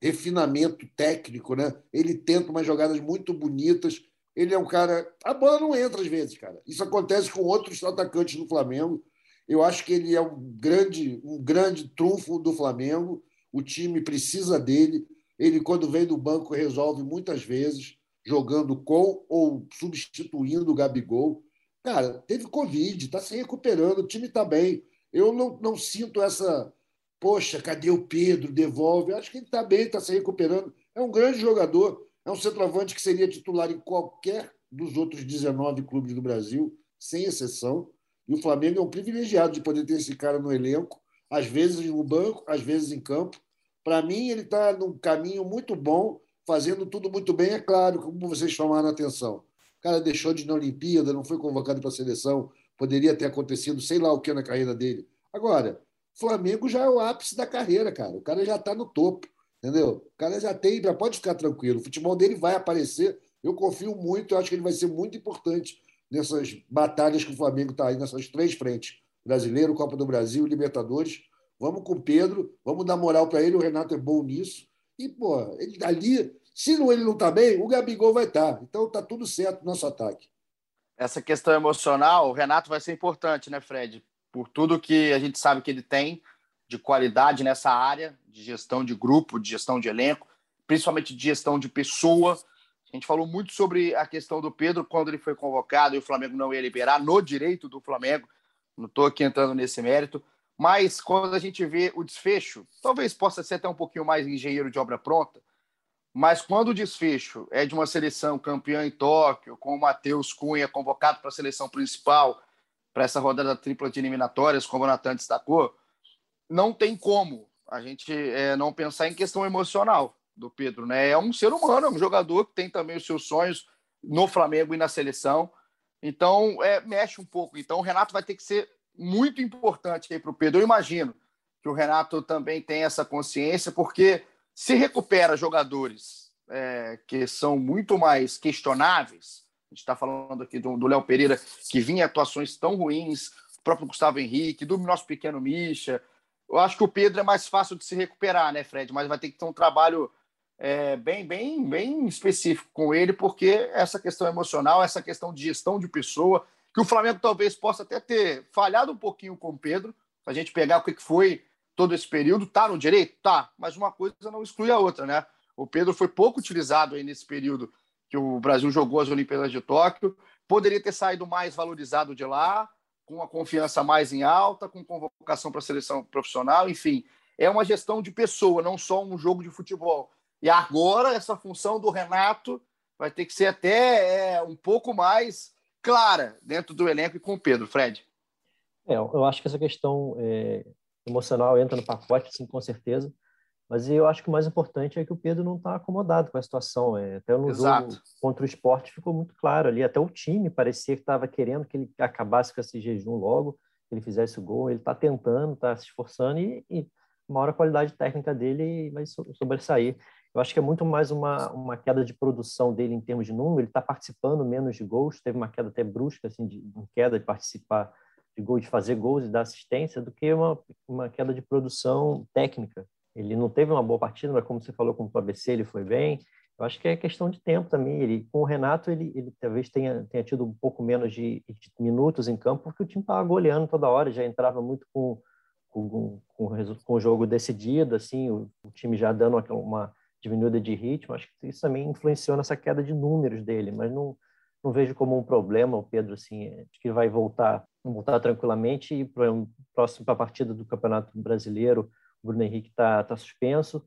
refinamento técnico, né? Ele tenta umas jogadas muito bonitas. Ele é um cara. A bola não entra às vezes, cara. Isso acontece com outros atacantes do Flamengo. Eu acho que ele é um grande, um grande trunfo do Flamengo. O time precisa dele. Ele, quando vem do banco, resolve muitas vezes, jogando com ou substituindo o Gabigol. Cara, teve Covid, está se recuperando, o time está bem. Eu não, não sinto essa Poxa, cadê o Pedro? Devolve. Acho que ele está bem, está se recuperando. É um grande jogador. É um centroavante que seria titular em qualquer dos outros 19 clubes do Brasil, sem exceção. E o Flamengo é um privilegiado de poder ter esse cara no elenco, às vezes no banco, às vezes em campo. Para mim, ele está num caminho muito bom, fazendo tudo muito bem. É claro, como vocês chamaram a atenção. O cara deixou de ir na Olimpíada, não foi convocado para a seleção, poderia ter acontecido sei lá o que na carreira dele. Agora, Flamengo já é o ápice da carreira, cara. O cara já está no topo, entendeu? O cara já tem, já pode ficar tranquilo. O futebol dele vai aparecer. Eu confio muito, eu acho que ele vai ser muito importante nessas batalhas que o Flamengo está aí, nessas três frentes: Brasileiro, Copa do Brasil Libertadores. Vamos com o Pedro, vamos dar moral para ele. O Renato é bom nisso. E, pô, ele ali, se não, ele não está bem, o Gabigol vai estar. Tá. Então tá tudo certo no nosso ataque. Essa questão emocional, o Renato vai ser importante, né, Fred? Por tudo que a gente sabe que ele tem de qualidade nessa área de gestão de grupo, de gestão de elenco, principalmente de gestão de pessoa. A gente falou muito sobre a questão do Pedro quando ele foi convocado e o Flamengo não ia liberar no direito do Flamengo. Não estou aqui entrando nesse mérito, mas quando a gente vê o desfecho, talvez possa ser até um pouquinho mais engenheiro de obra pronta, mas quando o desfecho é de uma seleção campeã em Tóquio, com o Matheus Cunha convocado para a seleção principal, para essa rodada tripla de eliminatórias, como o Natan destacou, não tem como a gente é, não pensar em questão emocional do Pedro. Né? É um ser humano, é um jogador que tem também os seus sonhos no Flamengo e na seleção. Então, é, mexe um pouco. Então, o Renato vai ter que ser muito importante para o Pedro. Eu imagino que o Renato também tem essa consciência, porque se recupera jogadores é, que são muito mais questionáveis, a gente está falando aqui do Léo Pereira, que vinha atuações tão ruins, o próprio Gustavo Henrique, do nosso pequeno Misha. Eu acho que o Pedro é mais fácil de se recuperar, né, Fred? Mas vai ter que ter um trabalho é, bem, bem, bem específico com ele, porque essa questão emocional, essa questão de gestão de pessoa, que o Flamengo talvez possa até ter falhado um pouquinho com o Pedro, a gente pegar o que foi todo esse período, tá no direito? Tá, mas uma coisa não exclui a outra, né? O Pedro foi pouco utilizado aí nesse período que o Brasil jogou as Olimpíadas de Tóquio. poderia ter saído mais valorizado de lá, com a confiança mais em alta, com convocação para a seleção profissional, enfim. É uma gestão de pessoa, não só um jogo de futebol. E agora, essa função do Renato vai ter que ser até é, um pouco mais clara dentro do elenco e com o Pedro, Fred. É, eu acho que essa questão é, emocional entra no pacote, sim, com certeza. Mas eu acho que o mais importante é que o Pedro não está acomodado com a situação. É, até no Exato. jogo contra o esporte ficou muito claro ali. Até o time parecia que estava querendo que ele acabasse com esse jejum logo, que ele fizesse o gol. Ele está tentando, está se esforçando e, e uma hora a qualidade técnica dele vai sobressair. Eu acho que é muito mais uma, uma queda de produção dele em termos de número. Ele está participando menos de gols, teve uma queda até brusca, assim, de, de queda de participar de gols, de fazer gols e dar assistência, do que uma, uma queda de produção técnica. Ele não teve uma boa partida, mas como você falou, com o ABC ele foi bem. Eu acho que é questão de tempo também. Ele, com o Renato, ele, ele talvez tenha, tenha tido um pouco menos de, de minutos em campo, porque o time estava goleando toda hora, já entrava muito com, com, com, com o jogo decidido, assim, o, o, time já dando uma, uma diminuída de ritmo. Acho que isso também influenciou nessa queda de números dele, mas não, não vejo como um problema o Pedro, assim, acho que vai voltar, voltar tranquilamente e para a partida do Campeonato Brasileiro Bruno Henrique está tá suspenso.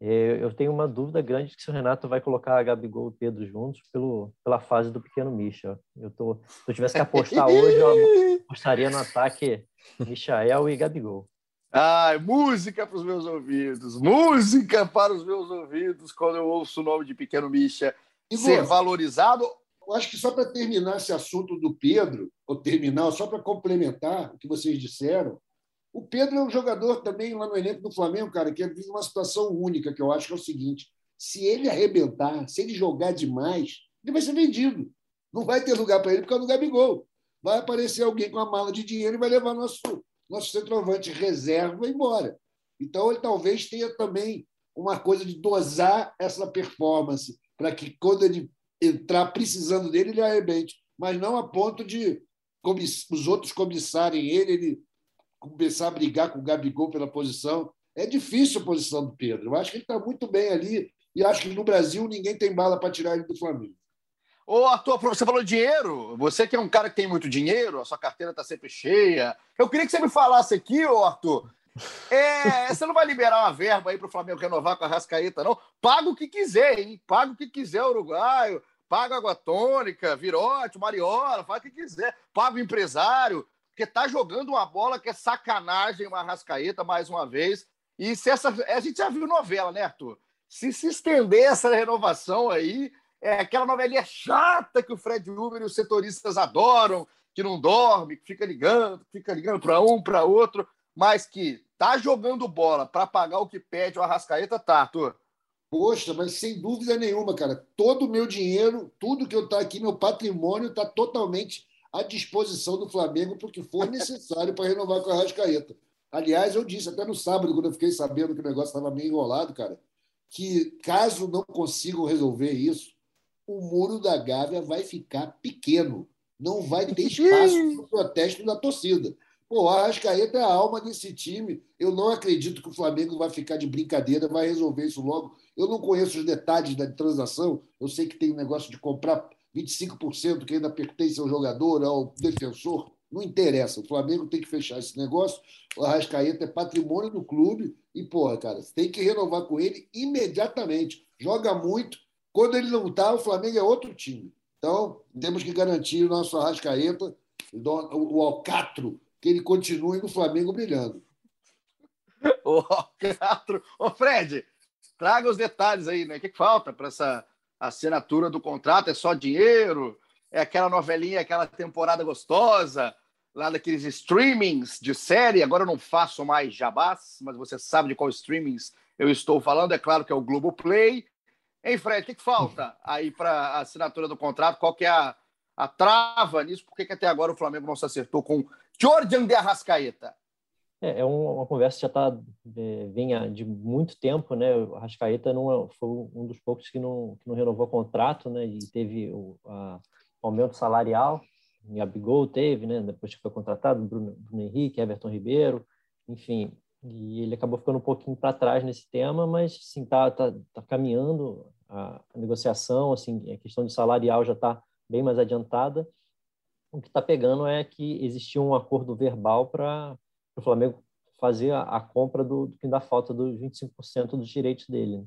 É, eu tenho uma dúvida grande de se o Renato vai colocar a Gabigol e o Pedro juntos pelo, pela fase do pequeno Misha. Eu tô, se eu tivesse que apostar hoje, eu apostaria no ataque Michael e Gabigol. Ah, música para os meus ouvidos, música para os meus ouvidos quando eu ouço o nome de Pequeno Misha ser valorizado. Eu acho que só para terminar esse assunto do Pedro, ou terminar, só para complementar o que vocês disseram, o Pedro é um jogador também lá no elenco do Flamengo, cara, que vive uma situação única, que eu acho que é o seguinte: se ele arrebentar, se ele jogar demais, ele vai ser vendido. Não vai ter lugar para ele por causa do Gabigol. Vai aparecer alguém com uma mala de dinheiro e vai levar nosso, nosso centroavante reserva embora. Então, ele talvez tenha também uma coisa de dosar essa performance, para que quando ele entrar precisando dele, ele arrebente. Mas não a ponto de os outros cobiçarem ele, ele começar a brigar com o Gabigol pela posição. É difícil a posição do Pedro. Eu acho que ele está muito bem ali e acho que no Brasil ninguém tem bala para tirar ele do Flamengo. Ô, Arthur, você falou dinheiro. Você que é um cara que tem muito dinheiro, a sua carteira está sempre cheia. Eu queria que você me falasse aqui, ô Arthur. É, você não vai liberar uma verba aí para o Flamengo renovar com a Rascaeta, não? Paga o que quiser, hein? Paga o que quiser, uruguaio. Paga água tônica, virote, mariola, faz o que quiser. Paga o empresário porque tá jogando uma bola que é sacanagem, uma rascaeta, mais uma vez. E se essa. A gente já viu novela, né, Arthur? Se se estender essa renovação aí, é aquela novelinha chata que o Fred Uber e os setoristas adoram, que não dorme, que fica ligando, fica ligando para um, para outro, mas que tá jogando bola para pagar o que pede o Arrascaeta, tá, Arthur? Poxa, mas sem dúvida nenhuma, cara. Todo o meu dinheiro, tudo que eu tá aqui, meu patrimônio, está totalmente à disposição do Flamengo para o que for necessário para renovar com a Rascaeta. Aliás, eu disse até no sábado, quando eu fiquei sabendo que o negócio estava meio enrolado, cara, que caso não consigam resolver isso, o muro da Gávea vai ficar pequeno. Não vai ter espaço para o protesto da torcida. Pô, o Arrascaeta é a alma desse time. Eu não acredito que o Flamengo vai ficar de brincadeira, vai resolver isso logo. Eu não conheço os detalhes da transação. Eu sei que tem um negócio de comprar 25% que ainda pertence ao jogador, ao defensor, não interessa. O Flamengo tem que fechar esse negócio. O Arrascaeta é patrimônio do clube e, porra, cara, tem que renovar com ele imediatamente. Joga muito. Quando ele não está, o Flamengo é outro time. Então, temos que garantir o nosso Arrascaeta, o Alcatro, que ele continue no Flamengo brilhando. O Alcatro. Ô, Fred, traga os detalhes aí, né? O que falta para essa assinatura do contrato é só dinheiro, é aquela novelinha, aquela temporada gostosa, lá daqueles streamings de série. Agora eu não faço mais jabás, mas você sabe de qual streamings eu estou falando. É claro que é o Globoplay. Hein, Fred, o que, que falta aí para a assinatura do contrato? Qual que é a, a trava nisso? Por que, que até agora o Flamengo não se acertou com Jordan de Arrascaeta? É, é uma conversa que já está é, vinha de muito tempo, né? O Rascaeta não é, foi um dos poucos que não, que não renovou o contrato, né? E teve o, a, aumento salarial. E Gabigol teve, né? Depois que foi contratado, Bruno, Bruno Henrique, Everton Ribeiro, enfim. E ele acabou ficando um pouquinho para trás nesse tema, mas sim tá, tá, tá caminhando a, a negociação, assim, a questão de salarial já está bem mais adiantada. o que está pegando é que existia um acordo verbal para o Flamengo fazer a, compra do, do, que dá falta dos 25% dos direitos dele. Né?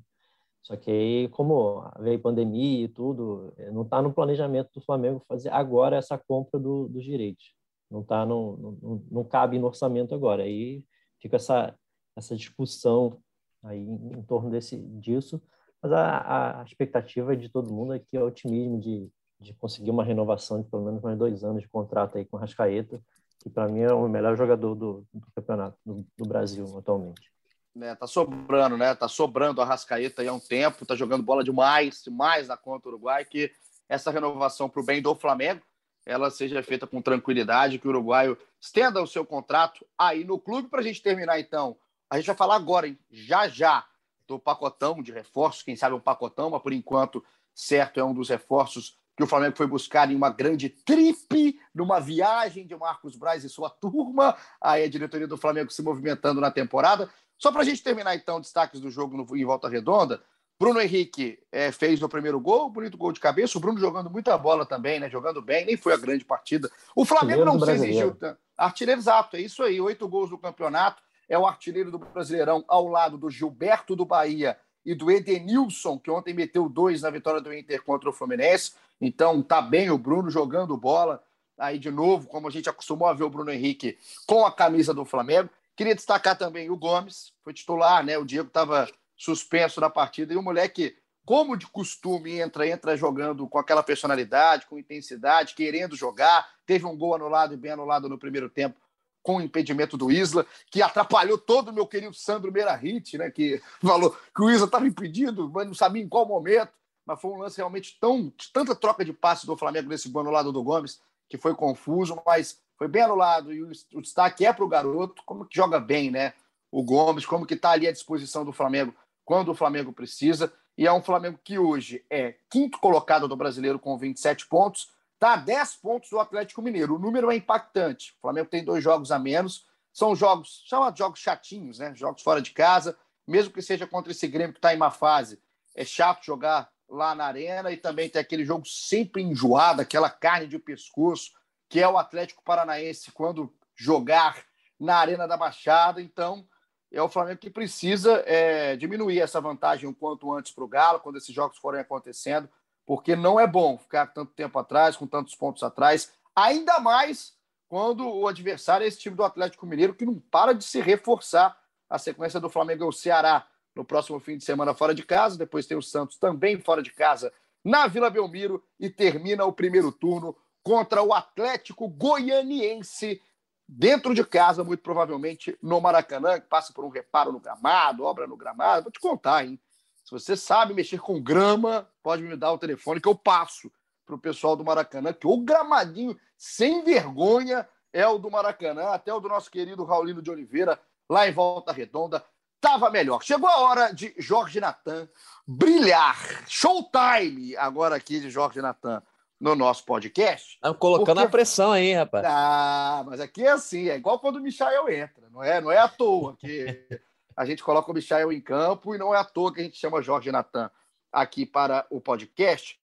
Só que aí, como veio pandemia e tudo, é, não está no planejamento do Flamengo fazer agora essa compra do, dos direitos. Não tá no, não, não cabe no orçamento agora. Aí fica essa essa discussão aí em, torno desse disso. Mas a, a expectativa de todo mundo é que é otimismo de, de conseguir uma renovação de pelo menos mais dois anos de contrato aí com o Rascaeta, que para mim é o melhor jogador do, do campeonato do, do Brasil atualmente. É, tá sobrando, né? Tá sobrando a Rascaeta aí há um tempo, tá jogando bola demais, demais na conta do Uruguai, que essa renovação para o bem do Flamengo, ela seja feita com tranquilidade, que o uruguaio estenda o seu contrato aí no clube. Para a gente terminar, então, a gente vai falar agora, hein? já já, do pacotão de reforços, quem sabe um pacotão, mas por enquanto, certo, é um dos reforços que o Flamengo foi buscar em uma grande trip, numa viagem de Marcos Braz e sua turma. Aí a diretoria do Flamengo se movimentando na temporada. Só para a gente terminar, então, destaques do jogo no, em volta redonda. Bruno Henrique é, fez o primeiro gol, bonito gol de cabeça. O Bruno jogando muita bola também, né? Jogando bem, nem foi a grande partida. O Flamengo não se exigiu. Artilheiro exato, é isso aí. Oito gols no campeonato. É o artilheiro do Brasileirão ao lado do Gilberto do Bahia e do Edenilson, que ontem meteu dois na vitória do Inter contra o Fluminense. Então tá bem o Bruno jogando bola aí de novo, como a gente acostumou a ver o Bruno Henrique com a camisa do Flamengo. Queria destacar também o Gomes, foi titular, né? O Diego estava suspenso na partida e o moleque, como de costume, entra, entra jogando com aquela personalidade, com intensidade, querendo jogar. Teve um gol anulado e bem anulado no primeiro tempo com o impedimento do Isla, que atrapalhou todo o meu querido Sandro Meirahit, né, que falou que o Isla estava impedido, mas não sabia em qual momento. Mas foi um lance realmente tão, tanta troca de passes do Flamengo nesse gol anulado do Gomes, que foi confuso, mas foi bem anulado. E o, o destaque é para o garoto, como que joga bem, né? O Gomes, como que está ali à disposição do Flamengo quando o Flamengo precisa. E é um Flamengo que hoje é quinto colocado do brasileiro com 27 pontos, A 10 pontos do Atlético Mineiro. O número é impactante. O Flamengo tem dois jogos a menos. São jogos, chama de jogos chatinhos, né? Jogos fora de casa, mesmo que seja contra esse Grêmio que está em uma fase. É chato jogar lá na arena e também tem aquele jogo sempre enjoado, aquela carne de pescoço, que é o Atlético Paranaense quando jogar na Arena da Baixada. Então, é o Flamengo que precisa é, diminuir essa vantagem o quanto antes para o Galo, quando esses jogos forem acontecendo, porque não é bom ficar tanto tempo atrás, com tantos pontos atrás, ainda mais quando o adversário é esse time do Atlético Mineiro, que não para de se reforçar. A sequência do Flamengo é o Ceará no próximo fim de semana fora de casa, depois tem o Santos também fora de casa na Vila Belmiro e termina o primeiro turno contra o Atlético Goianiense dentro de casa, muito provavelmente no Maracanã, que passa por um reparo no gramado, obra no gramado. Vou te contar, hein? Se você sabe mexer com grama, pode me dar o telefone que eu passo para o pessoal do Maracanã, que o gramadinho sem vergonha é o do Maracanã, até o do nosso querido Raulino de Oliveira, lá em Volta Redonda, estava melhor. Chegou a hora de Jorge Natan brilhar. Showtime agora aqui de Jorge Natan no nosso podcast. Tá colocando porque... a pressão aí, rapaz. Ah, mas aqui é assim, é igual quando o Michael entra, não é, não é à toa que a gente coloca o Michael em campo e não é à toa que a gente chama Jorge Natan aqui para o podcast.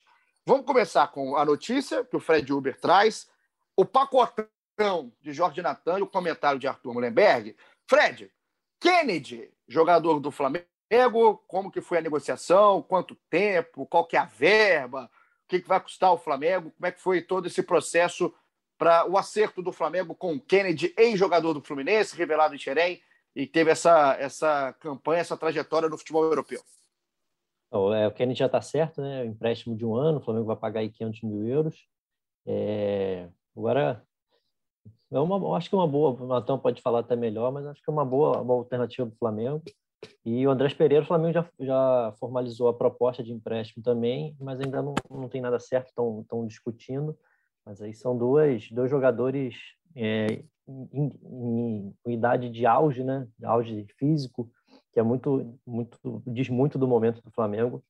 Vamos começar com a notícia que o Fred Uber traz, o pacotão de Jorge Natan e o comentário de Arthur Mullenberg. Fred, Kennedy, jogador do Flamengo, como que foi a negociação, quanto tempo, qual que é a verba, o que, que vai custar o Flamengo, como é que foi todo esse processo para o acerto do Flamengo com o Kennedy, ex-jogador do Fluminense, revelado em Xerém, e teve essa, essa campanha, essa trajetória no futebol europeu? é, o Kennedy já está certo, né? O empréstimo de um ano, o Flamengo vai pagar aí 500 mil euros. É, agora, é uma, acho que é uma boa, o Natão pode falar até melhor, mas acho que é uma boa uma alternativa para o Flamengo. E o Andrés Pereira, o Flamengo já, já formalizou a proposta de empréstimo também, mas ainda não, não tem nada certo, estão discutindo. Mas aí são duas, dois jogadores é, em, em, em, idade de auge, né? Auge físico, que é muito, muito, diz muito do momento do Flamengo,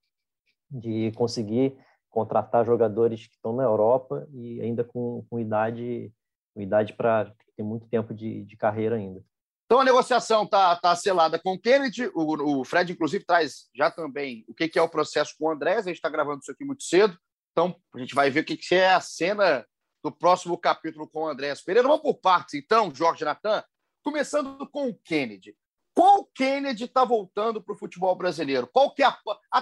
de conseguir contratar jogadores que estão na Europa e ainda com, com idade, com idade para ter muito tempo de, de carreira ainda. Então a negociação está tá selada com o Kennedy. O, o, Fred, inclusive, traz já também o que, que é o processo com o Andrés. A gente está gravando isso aqui muito cedo. Então a gente vai ver o que, que é a cena do próximo capítulo com o André Pereira. Vamos por partes, então, Jorge Natan, começando com o Kennedy. Qual Kennedy está voltando para o futebol brasileiro? Qual que é a,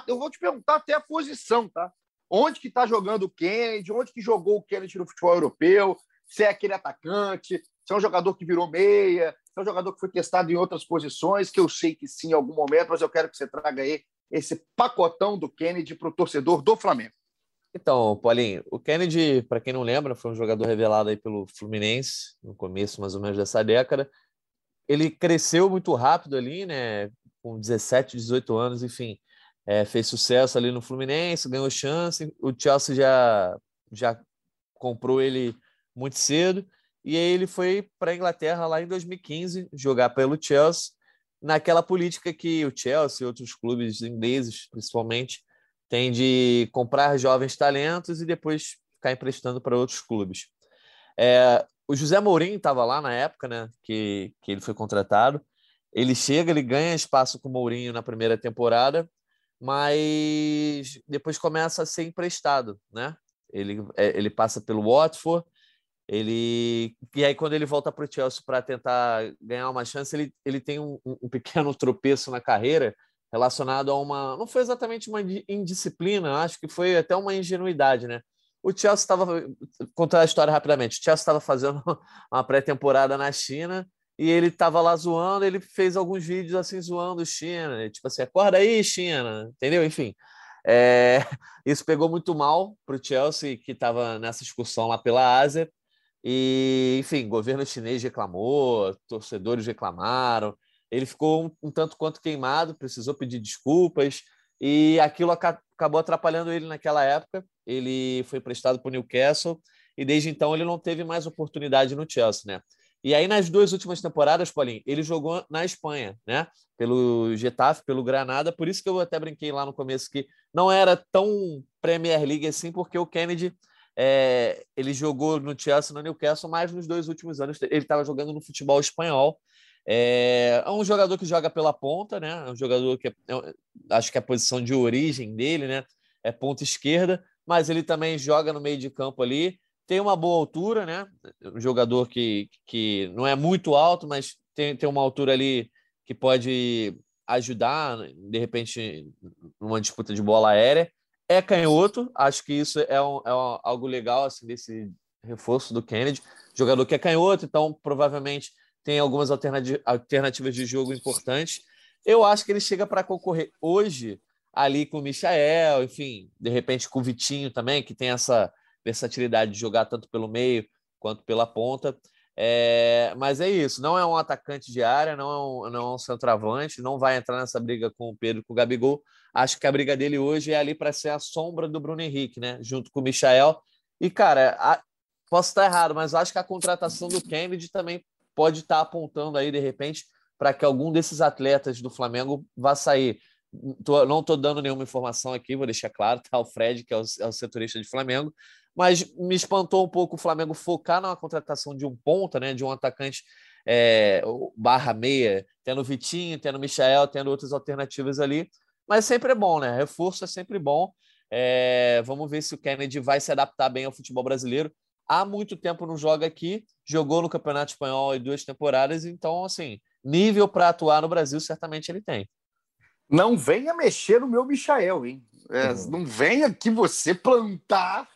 Eu vou te perguntar até a posição, tá? Onde que está jogando o Kennedy? Onde que jogou o Kennedy no futebol europeu? Se é aquele atacante? Se é um jogador que virou meia? Se é um jogador que foi testado em outras posições? Que eu sei que sim em algum momento, mas eu quero que você traga aí esse pacotão do Kennedy para o torcedor do Flamengo. Então, Paulinho, o Kennedy, para quem não lembra, foi um jogador revelado aí pelo Fluminense no começo mais ou menos dessa década. Ele cresceu muito rápido ali, né? Com 17, 18 anos, enfim, é, fez sucesso ali no Fluminense, ganhou chance. O Chelsea já já comprou ele muito cedo e aí ele foi para a Inglaterra lá em 2015 jogar pelo Chelsea naquela política que o Chelsea e outros clubes ingleses, principalmente, tem de comprar jovens talentos e depois ficar emprestando para outros clubes. É, o José Mourinho estava lá na época, né, que, que ele foi contratado. Ele chega, ele ganha espaço com o Mourinho na primeira temporada, mas depois começa a ser emprestado, né? Ele, é, ele passa pelo Watford, ele e aí quando ele volta para o Chelsea para tentar ganhar uma chance, ele, ele tem um, um pequeno tropeço na carreira relacionado a uma. Não foi exatamente uma indisciplina, acho que foi até uma ingenuidade, né? O Chelsea estava. Contar a história rapidamente. O Chelsea estava fazendo uma pré-temporada na China e ele estava lá zoando. Ele fez alguns vídeos assim zoando China, né? tipo assim, acorda aí, China, entendeu? Enfim. É... isso pegou muito mal para o Chelsea, que estava nessa excursão lá pela Ásia. E, enfim, governo chinês reclamou, torcedores reclamaram, ele ficou um, um tanto quanto queimado, precisou pedir desculpas e aquilo aca acabou atrapalhando ele naquela época. Ele foi prestado para o Newcastle e desde então ele não teve mais oportunidade no Chelsea, né? E aí nas duas últimas temporadas, Paulinho, ele jogou na Espanha, né? Pelo Getafe, pelo Granada, por isso que eu até brinquei lá no começo que não era tão Premier League assim, porque o Kennedy é, ele jogou no Chelsea, no Newcastle, mas nos dois últimos anos ele estava jogando no futebol espanhol é, é um jogador que joga pela ponta, né? É um jogador que é, é, acho que é a posição de origem dele, né? É ponta esquerda, mas ele também joga no meio de campo ali. Tem uma boa altura, né? Um jogador que, que não é muito alto, mas tem, tem uma altura ali que pode ajudar, de repente, numa disputa de bola aérea. É canhoto, acho que isso é, um, é um, algo legal assim, desse reforço do Kennedy. Jogador que é canhoto, então provavelmente tem algumas alternativas de jogo importantes. Eu acho que ele chega para concorrer hoje ali com o Michael, enfim, de repente com o Vitinho também, que tem essa versatilidade de jogar tanto pelo meio quanto pela ponta. É, mas é isso, não é um atacante de área, não é um, não é um centroavante, não vai entrar nessa briga com o Pedro com o Gabigol. Acho que a briga dele hoje é ali para ser a sombra do Bruno Henrique, né? Junto com o Michael. E, cara, a, posso estar errado, mas acho que a contratação do Cambridge também pode estar apontando aí, de repente, para que algum desses atletas do Flamengo vá sair. Tô, não estou dando nenhuma informação aqui, vou deixar claro, tá? O Fred, que é o, é o setorista de Flamengo, mas me espantou um pouco o Flamengo focar na contratação de um ponta, né? De um atacante é, barra meia, tendo Vitinho, tendo Michael, tendo outras alternativas ali. Mas sempre é bom, né? Reforço é sempre bom. É, vamos ver se o Kennedy vai se adaptar bem ao futebol brasileiro há muito tempo não joga aqui, jogou no Campeonato Espanhol em duas temporadas, então, assim, nível para atuar no Brasil, certamente ele tem. Não venha mexer no meu Michael, hein? É, uhum. Não venha que você plantar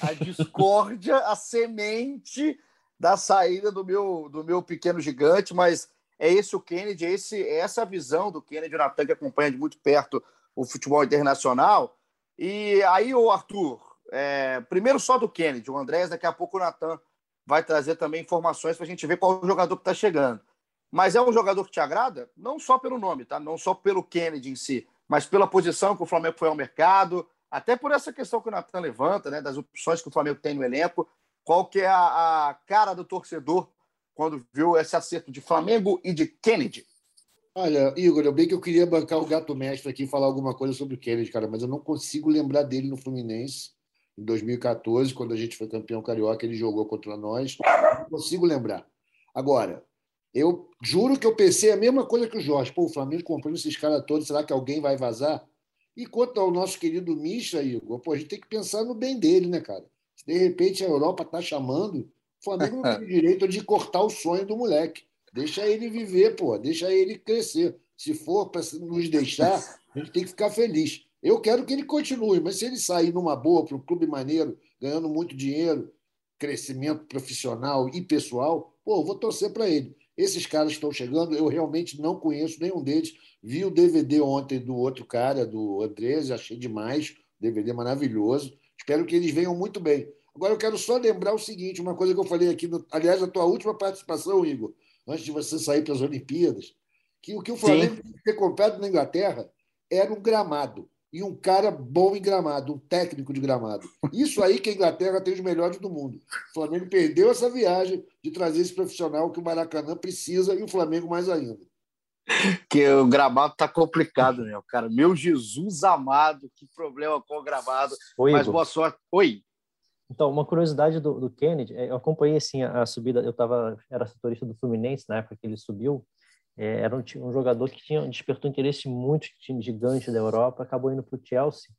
a discórdia, a semente da saída do meu, do meu pequeno gigante, mas é esse o Kennedy, é, esse, é essa visão do Kennedy Natan que acompanha de muito perto o futebol internacional. E aí, o Arthur, é, primeiro só do Kennedy, o Andrés, daqui a pouco o Natan vai trazer também informações para a gente ver qual o jogador que está chegando. Mas é um jogador que te agrada? Não só pelo nome, tá? Não só pelo Kennedy em si, mas pela posição que o Flamengo foi ao mercado, até por essa questão que o Natan levanta, né? Das opções que o Flamengo tem no elenco. Qual que é a, a cara do torcedor quando viu esse acerto de Flamengo e de Kennedy? Olha, Igor, eu bem que eu queria bancar o gato mestre aqui e falar alguma coisa sobre o Kennedy, cara, mas eu não consigo lembrar dele no Fluminense em 2014, quando a gente foi campeão carioca, ele jogou contra nós. Não consigo lembrar. Agora, eu juro que eu pensei a mesma coisa que o Jorge. Pô, o Flamengo comprando esses caras todos, será que alguém vai vazar? E quanto ao nosso querido Misha, Igor, pô, a gente tem que pensar no bem dele, né, cara? De repente a Europa está chamando, o Flamengo não tem direito de cortar o sonho do moleque. Deixa ele viver, pô, deixa ele crescer. Se for para nos deixar, a gente tem que ficar feliz. Eu quero que ele continue, mas se ele sair numa boa para um clube maneiro, ganhando muito dinheiro, crescimento profissional e pessoal, pô, vou torcer para ele. Esses caras estão chegando, eu realmente não conheço nenhum deles. Vi o DVD ontem do outro cara, do Andrés, achei demais, DVD maravilhoso. Espero que eles venham muito bem. Agora eu quero só lembrar o seguinte, uma coisa que eu falei aqui, no, aliás, a tua última participação, Igor, antes de você sair para as Olimpíadas, que o que o Flamengo tinha que ter comprado na Inglaterra era um gramado e um cara bom em gramado, um técnico de gramado. Isso aí que a Inglaterra tem os melhores do mundo. O Flamengo perdeu essa viagem de trazer esse profissional que o Maracanã precisa e o Flamengo mais ainda. Que o gramado está complicado, né, cara? Meu Jesus amado, que problema com o gramado. Oi, Mas boa sorte. Oi. Então, uma curiosidade do, do Kennedy, é, eu acompanhei assim a, a subida, eu tava, era setorista do Fluminense na época que ele subiu, é, era um, um, jogador que tinha despertou interesse em muitos times gigantes da Europa, acabou indo para o Chelsea.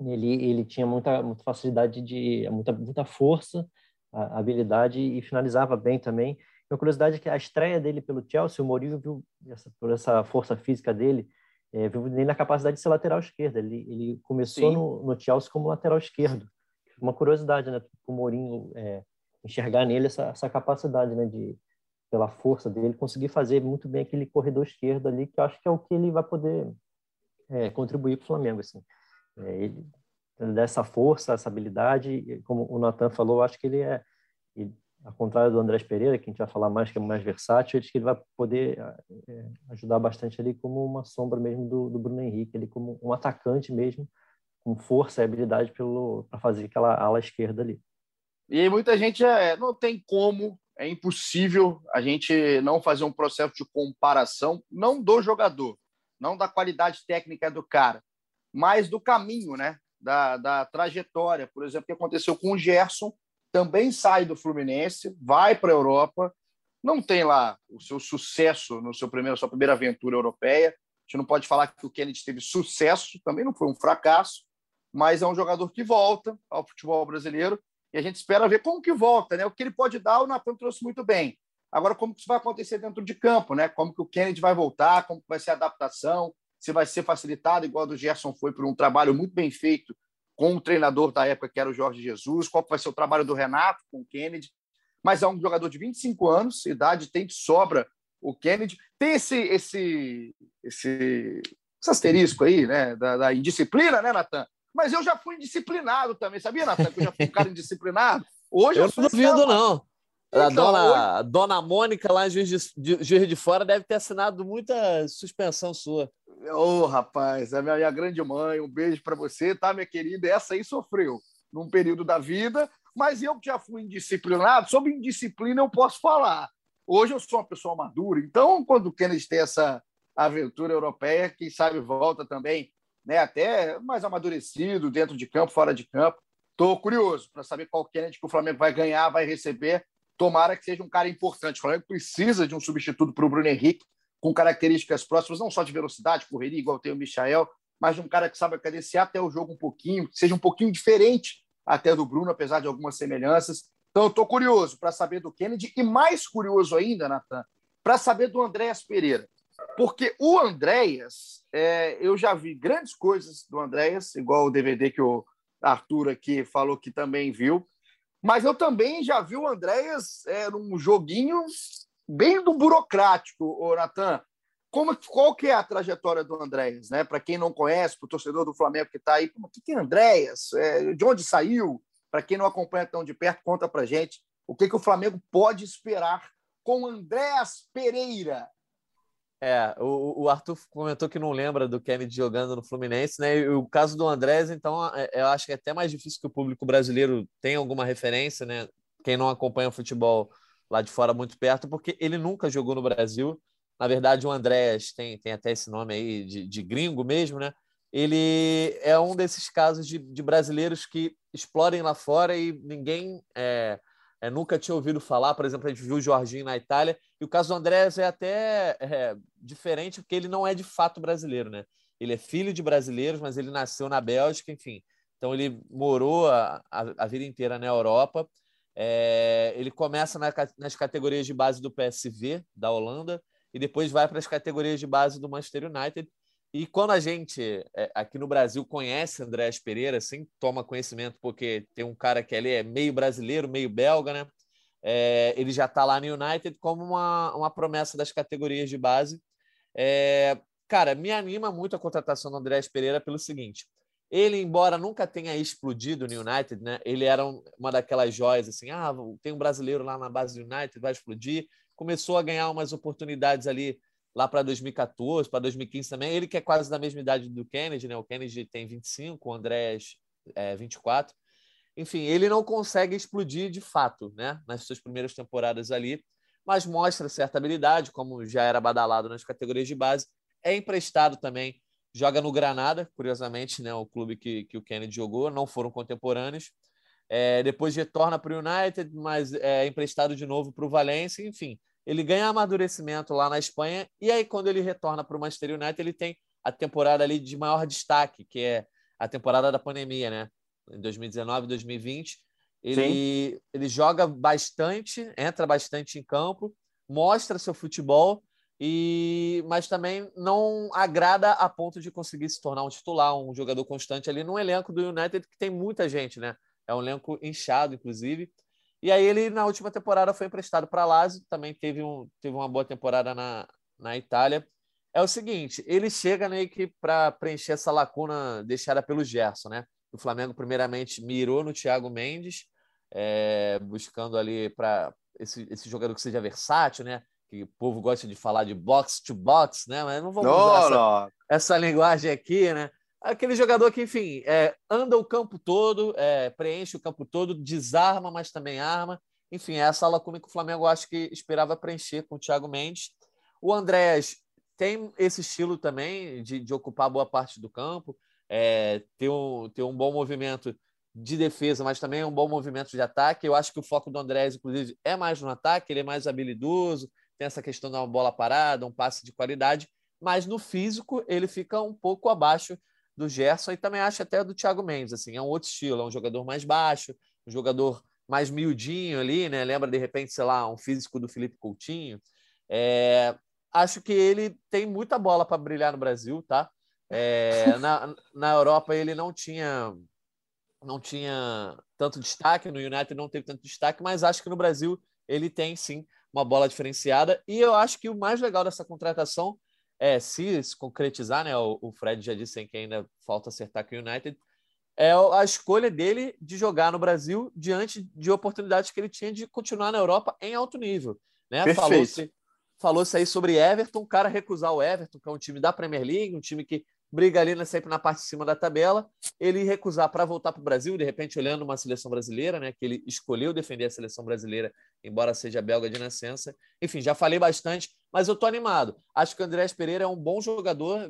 Ele, ele tinha muita, muita facilidade de muita, muita força, habilidade e finalizava bem também. E uma curiosidade é que a estreia dele pelo Chelsea, o Mourinho viu essa, por essa força física dele, é, viu nele a capacidade de ser lateral esquerdo. Ele, ele começou no, no, Chelsea como lateral esquerdo. Uma curiosidade, né? O Mourinho é, enxergar nele essa, essa capacidade, né? De, pela força dele, conseguir fazer muito bem aquele corredor esquerdo ali, que eu acho que é o que ele vai poder é, contribuir para o Flamengo. Assim. É, ele, dessa força, essa habilidade, como o Natan falou, eu acho que ele é, ao contrário do Andrés Pereira, que a gente vai falar mais, que é mais versátil, acho que ele vai poder é, ajudar bastante ali como uma sombra mesmo do, do Bruno Henrique, ele como um atacante mesmo, com força e habilidade para fazer aquela ala esquerda ali. E muita gente é, não tem como é impossível a gente não fazer um processo de comparação, não do jogador, não da qualidade técnica do cara, mas do caminho, né? Da, da trajetória. Por exemplo, o que aconteceu com o Gerson, também sai do Fluminense, vai para a Europa, não tem lá o seu sucesso no seu primeiro, sua primeira aventura europeia. A gente não pode falar que o Kennedy teve sucesso, também não foi um fracasso, mas é um jogador que volta ao futebol brasileiro e a gente espera ver como que volta, né? O que ele pode dar, o Natan trouxe muito bem. Agora, como que isso vai acontecer dentro de campo, né? Como que o Kennedy vai voltar, como que vai ser a adaptação, se vai ser facilitado, igual a do Gerson foi por um trabalho muito bem feito com o treinador da época, que era o Jorge Jesus, qual vai ser o trabalho do Renato com o Kennedy. Mas é um jogador de 25 anos, idade tem de sobra o Kennedy. Tem esse, esse, esse, esse asterisco aí, né? Da, da indisciplina, né, Natan? Mas eu já fui indisciplinado também, sabia, Natan? Que eu já fui um cara indisciplinado. Hoje eu, eu não duvido, não. Então, a dona, hoje... dona Mônica, lá em Juiz de, Juiz de Fora, deve ter assinado muita suspensão sua. Ô, oh, rapaz, a minha, minha grande mãe, um beijo para você, tá, minha querida? Essa aí sofreu num período da vida, mas eu que já fui indisciplinado, sobre indisciplina eu posso falar. Hoje eu sou uma pessoa madura, então quando o Kennedy tem essa aventura europeia, quem sabe volta também né, até mais amadurecido dentro de campo, fora de campo. Estou curioso para saber qual Kennedy que o Flamengo vai ganhar, vai receber. Tomara que seja um cara importante. O Flamengo precisa de um substituto para o Bruno Henrique, com características próximas, não só de velocidade, correria, igual tem o Michael, mas de um cara que sabe cadenciar até o jogo um pouquinho, que seja um pouquinho diferente até do Bruno, apesar de algumas semelhanças. Então, estou curioso para saber do Kennedy e mais curioso ainda, Natan, para saber do Andréas Pereira. Porque o Andréas, é, eu já vi grandes coisas do Andréas, igual o DVD que o Arthur aqui falou que também viu, mas eu também já vi o Andréas é, num joguinho bem do burocrático, o Natan. Como, qual que é a trajetória do Andréas? Né? Para quem não conhece, para o torcedor do Flamengo que está aí, o que, que é Andréas? É, de onde saiu? Para quem não acompanha tão de perto, conta para gente o que, que o Flamengo pode esperar com Andréas Pereira, é, o, o, Arthur comentou que não lembra do Kennedy jogando no Fluminense, né? E o caso do Andrés, então, é, eu acho que é até mais difícil que o público brasileiro tenha alguma referência, né? Quem não acompanha o futebol lá de fora muito perto, porque ele nunca jogou no Brasil. Na verdade, o Andrés tem, tem até esse nome aí de, de gringo mesmo, né? Ele é um desses casos de, de brasileiros que explodem lá fora e ninguém é, é, nunca tinha ouvido falar. Por exemplo, a gente viu o Jorginho na Itália, e o caso do Andrés é até é, diferente, porque ele não é de fato brasileiro, né? Ele é filho de brasileiros, mas ele nasceu na Bélgica, enfim. então ele morou a, a, a vida inteira na Europa. É, ele começa na, nas categorias de base do PSV, da Holanda, e depois vai para as categorias de base do Manchester United. E quando a gente, é, aqui no Brasil, conhece Andréas Pereira, assim, toma conhecimento, porque tem um cara que ali é meio brasileiro, meio belga, né? É, ele já está lá no United como uma, uma promessa das categorias de base. É, cara, me anima muito a contratação do Andréas Pereira pelo seguinte: ele, embora nunca tenha explodido no United, né? Ele era uma daquelas joias assim, ah, tem um brasileiro lá na base do United, vai explodir. Começou a ganhar umas oportunidades ali lá para 2014, para 2015 também. Ele que é quase da mesma idade do Kennedy, né? O Kennedy tem 25, o Andrés é, 24. Enfim, ele não consegue explodir de fato, né? Nas suas primeiras temporadas ali, mas mostra certa habilidade, como já era badalado nas categorias de base. É emprestado também joga no Granada, curiosamente, né, o clube que, que o Kennedy jogou, não foram contemporâneos. É, depois retorna para o United, mas é emprestado de novo para o Valência, enfim. Ele ganha amadurecimento lá na Espanha, e aí, quando ele retorna para o Manchester United, ele tem a temporada ali de maior destaque, que é a temporada da pandemia, né? Em 2019, 2020. Ele, ele joga bastante, entra bastante em campo, mostra seu futebol, e mas também não agrada a ponto de conseguir se tornar um titular, um jogador constante ali no elenco do United que tem muita gente, né? É um elenco inchado, inclusive. E aí ele na última temporada foi emprestado para Lazio, também teve, um, teve uma boa temporada na, na Itália. É o seguinte, ele chega meio que para preencher essa lacuna deixada pelo Gerson, né? O Flamengo primeiramente mirou no Thiago Mendes, é, buscando ali para esse, esse jogador que seja versátil, né? que o povo gosta de falar de box to box, né? Mas não vamos não, usar essa, essa, linguagem aqui, né? Aquele jogador que, enfim, é, anda o campo todo, é, preenche o campo todo, desarma, mas também arma. Enfim, é essa lacuna que o Flamengo acho que esperava preencher com o Thiago Mendes. O Andréas tem esse estilo também de, de ocupar boa parte do campo, é, ter, um, ter um bom movimento de defesa, mas também um bom movimento de ataque. Eu acho que o foco do Andrés, inclusive, é mais no ataque, ele é mais habilidoso, tem essa questão uma bola parada, um passe de qualidade, mas no físico ele fica um pouco abaixo do Gerson e também acho até do Thiago Mendes, assim, é um outro estilo, é um jogador mais baixo, um jogador mais miudinho ali, né? Lembra de repente, sei lá, um físico do Felipe Coutinho. É... acho que ele tem muita bola para brilhar no Brasil, tá? É... na, na Europa ele não tinha não tinha tanto destaque, no United não teve tanto destaque, mas acho que no Brasil ele tem sim uma bola diferenciada. E eu acho que o mais legal dessa contratação é, se se concretizar, né? O, o Fred já disse que ainda falta acertar com o United, é a escolha dele de jogar no Brasil diante de oportunidades que ele tinha de continuar na Europa em alto nível. Né? Falou-se falou aí sobre Everton, o cara recusar o Everton, que é um time da Premier League, um time que briga ali né, sempre na parte de cima da tabela, ele recusar para voltar para o Brasil, de repente olhando uma seleção brasileira, né, que ele escolheu defender a seleção brasileira, embora seja belga de nascença. Enfim, já falei bastante, mas eu estou animado. Acho que o Andrés Pereira é um bom jogador,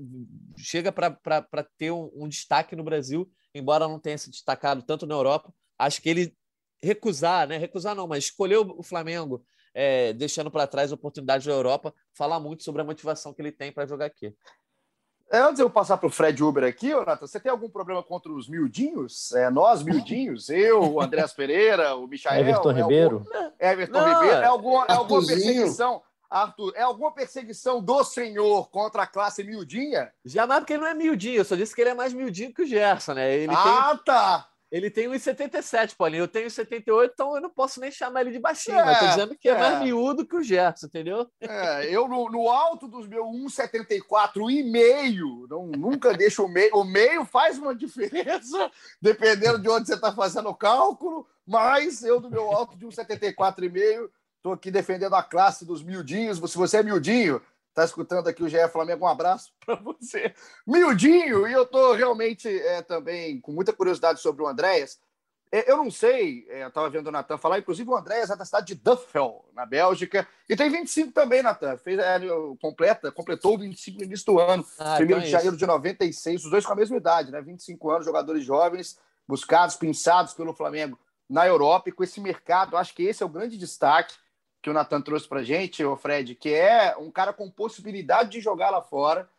chega para ter um, um, destaque no Brasil, embora não tenha se destacado tanto na Europa. Acho que ele recusar, né, recusar não, mas escolheu o Flamengo, é, deixando para trás a oportunidade da Europa, falar muito sobre a motivação que ele tem para jogar aqui. É, antes de eu passar para o Fred Uber aqui, Nathan, você tem algum problema contra os miudinhos? É, nós, miudinhos? Eu, o Andrés Pereira, o Michael. Everton é Ribeiro. Algum... Everton Não, Ribeiro. É alguma, é alguma perseguição? Arthur, é alguma perseguição do senhor contra a classe miudinha? Jamais, porque ele não é miudinho. Eu só disse que ele é mais miudinho que o Gerson, né? Ele ah, tem... tá! Ele tem 1,77, Paulinho. Eu tenho 78, então eu não posso nem chamar ele de baixinho. É, mas tô dizendo que é, é, mais miúdo que o Gerson, entendeu? É, eu no, no alto dos meus 1,74 e meio, não, nunca deixo o meio. O meio faz uma diferença, dependendo de onde você está fazendo o cálculo, mas eu do meu alto de 1,74 e meio, estou aqui defendendo a classe dos miudinhos. Se você é miudinho, está escutando aqui o GE Flamengo, um abraço para você. Miudinho, e eu estou realmente é, também com muita curiosidade sobre o Andréas. É, eu não sei, é, eu estava vendo o Natan falar, inclusive o Andréas é da cidade de Duffel, na Bélgica, e tem 25 também, Natan. Fez, é, completa, completou 25 no início do ano, ah, primeiro então de janeiro de 96, os dois com a mesma idade, né? 25 anos, jogadores jovens, buscados, pinçados pelo Flamengo na Europa, e com esse mercado, acho que esse é o grande destaque que o Natan trouxe para gente, o Fred, que é um cara com possibilidade de jogar lá fora,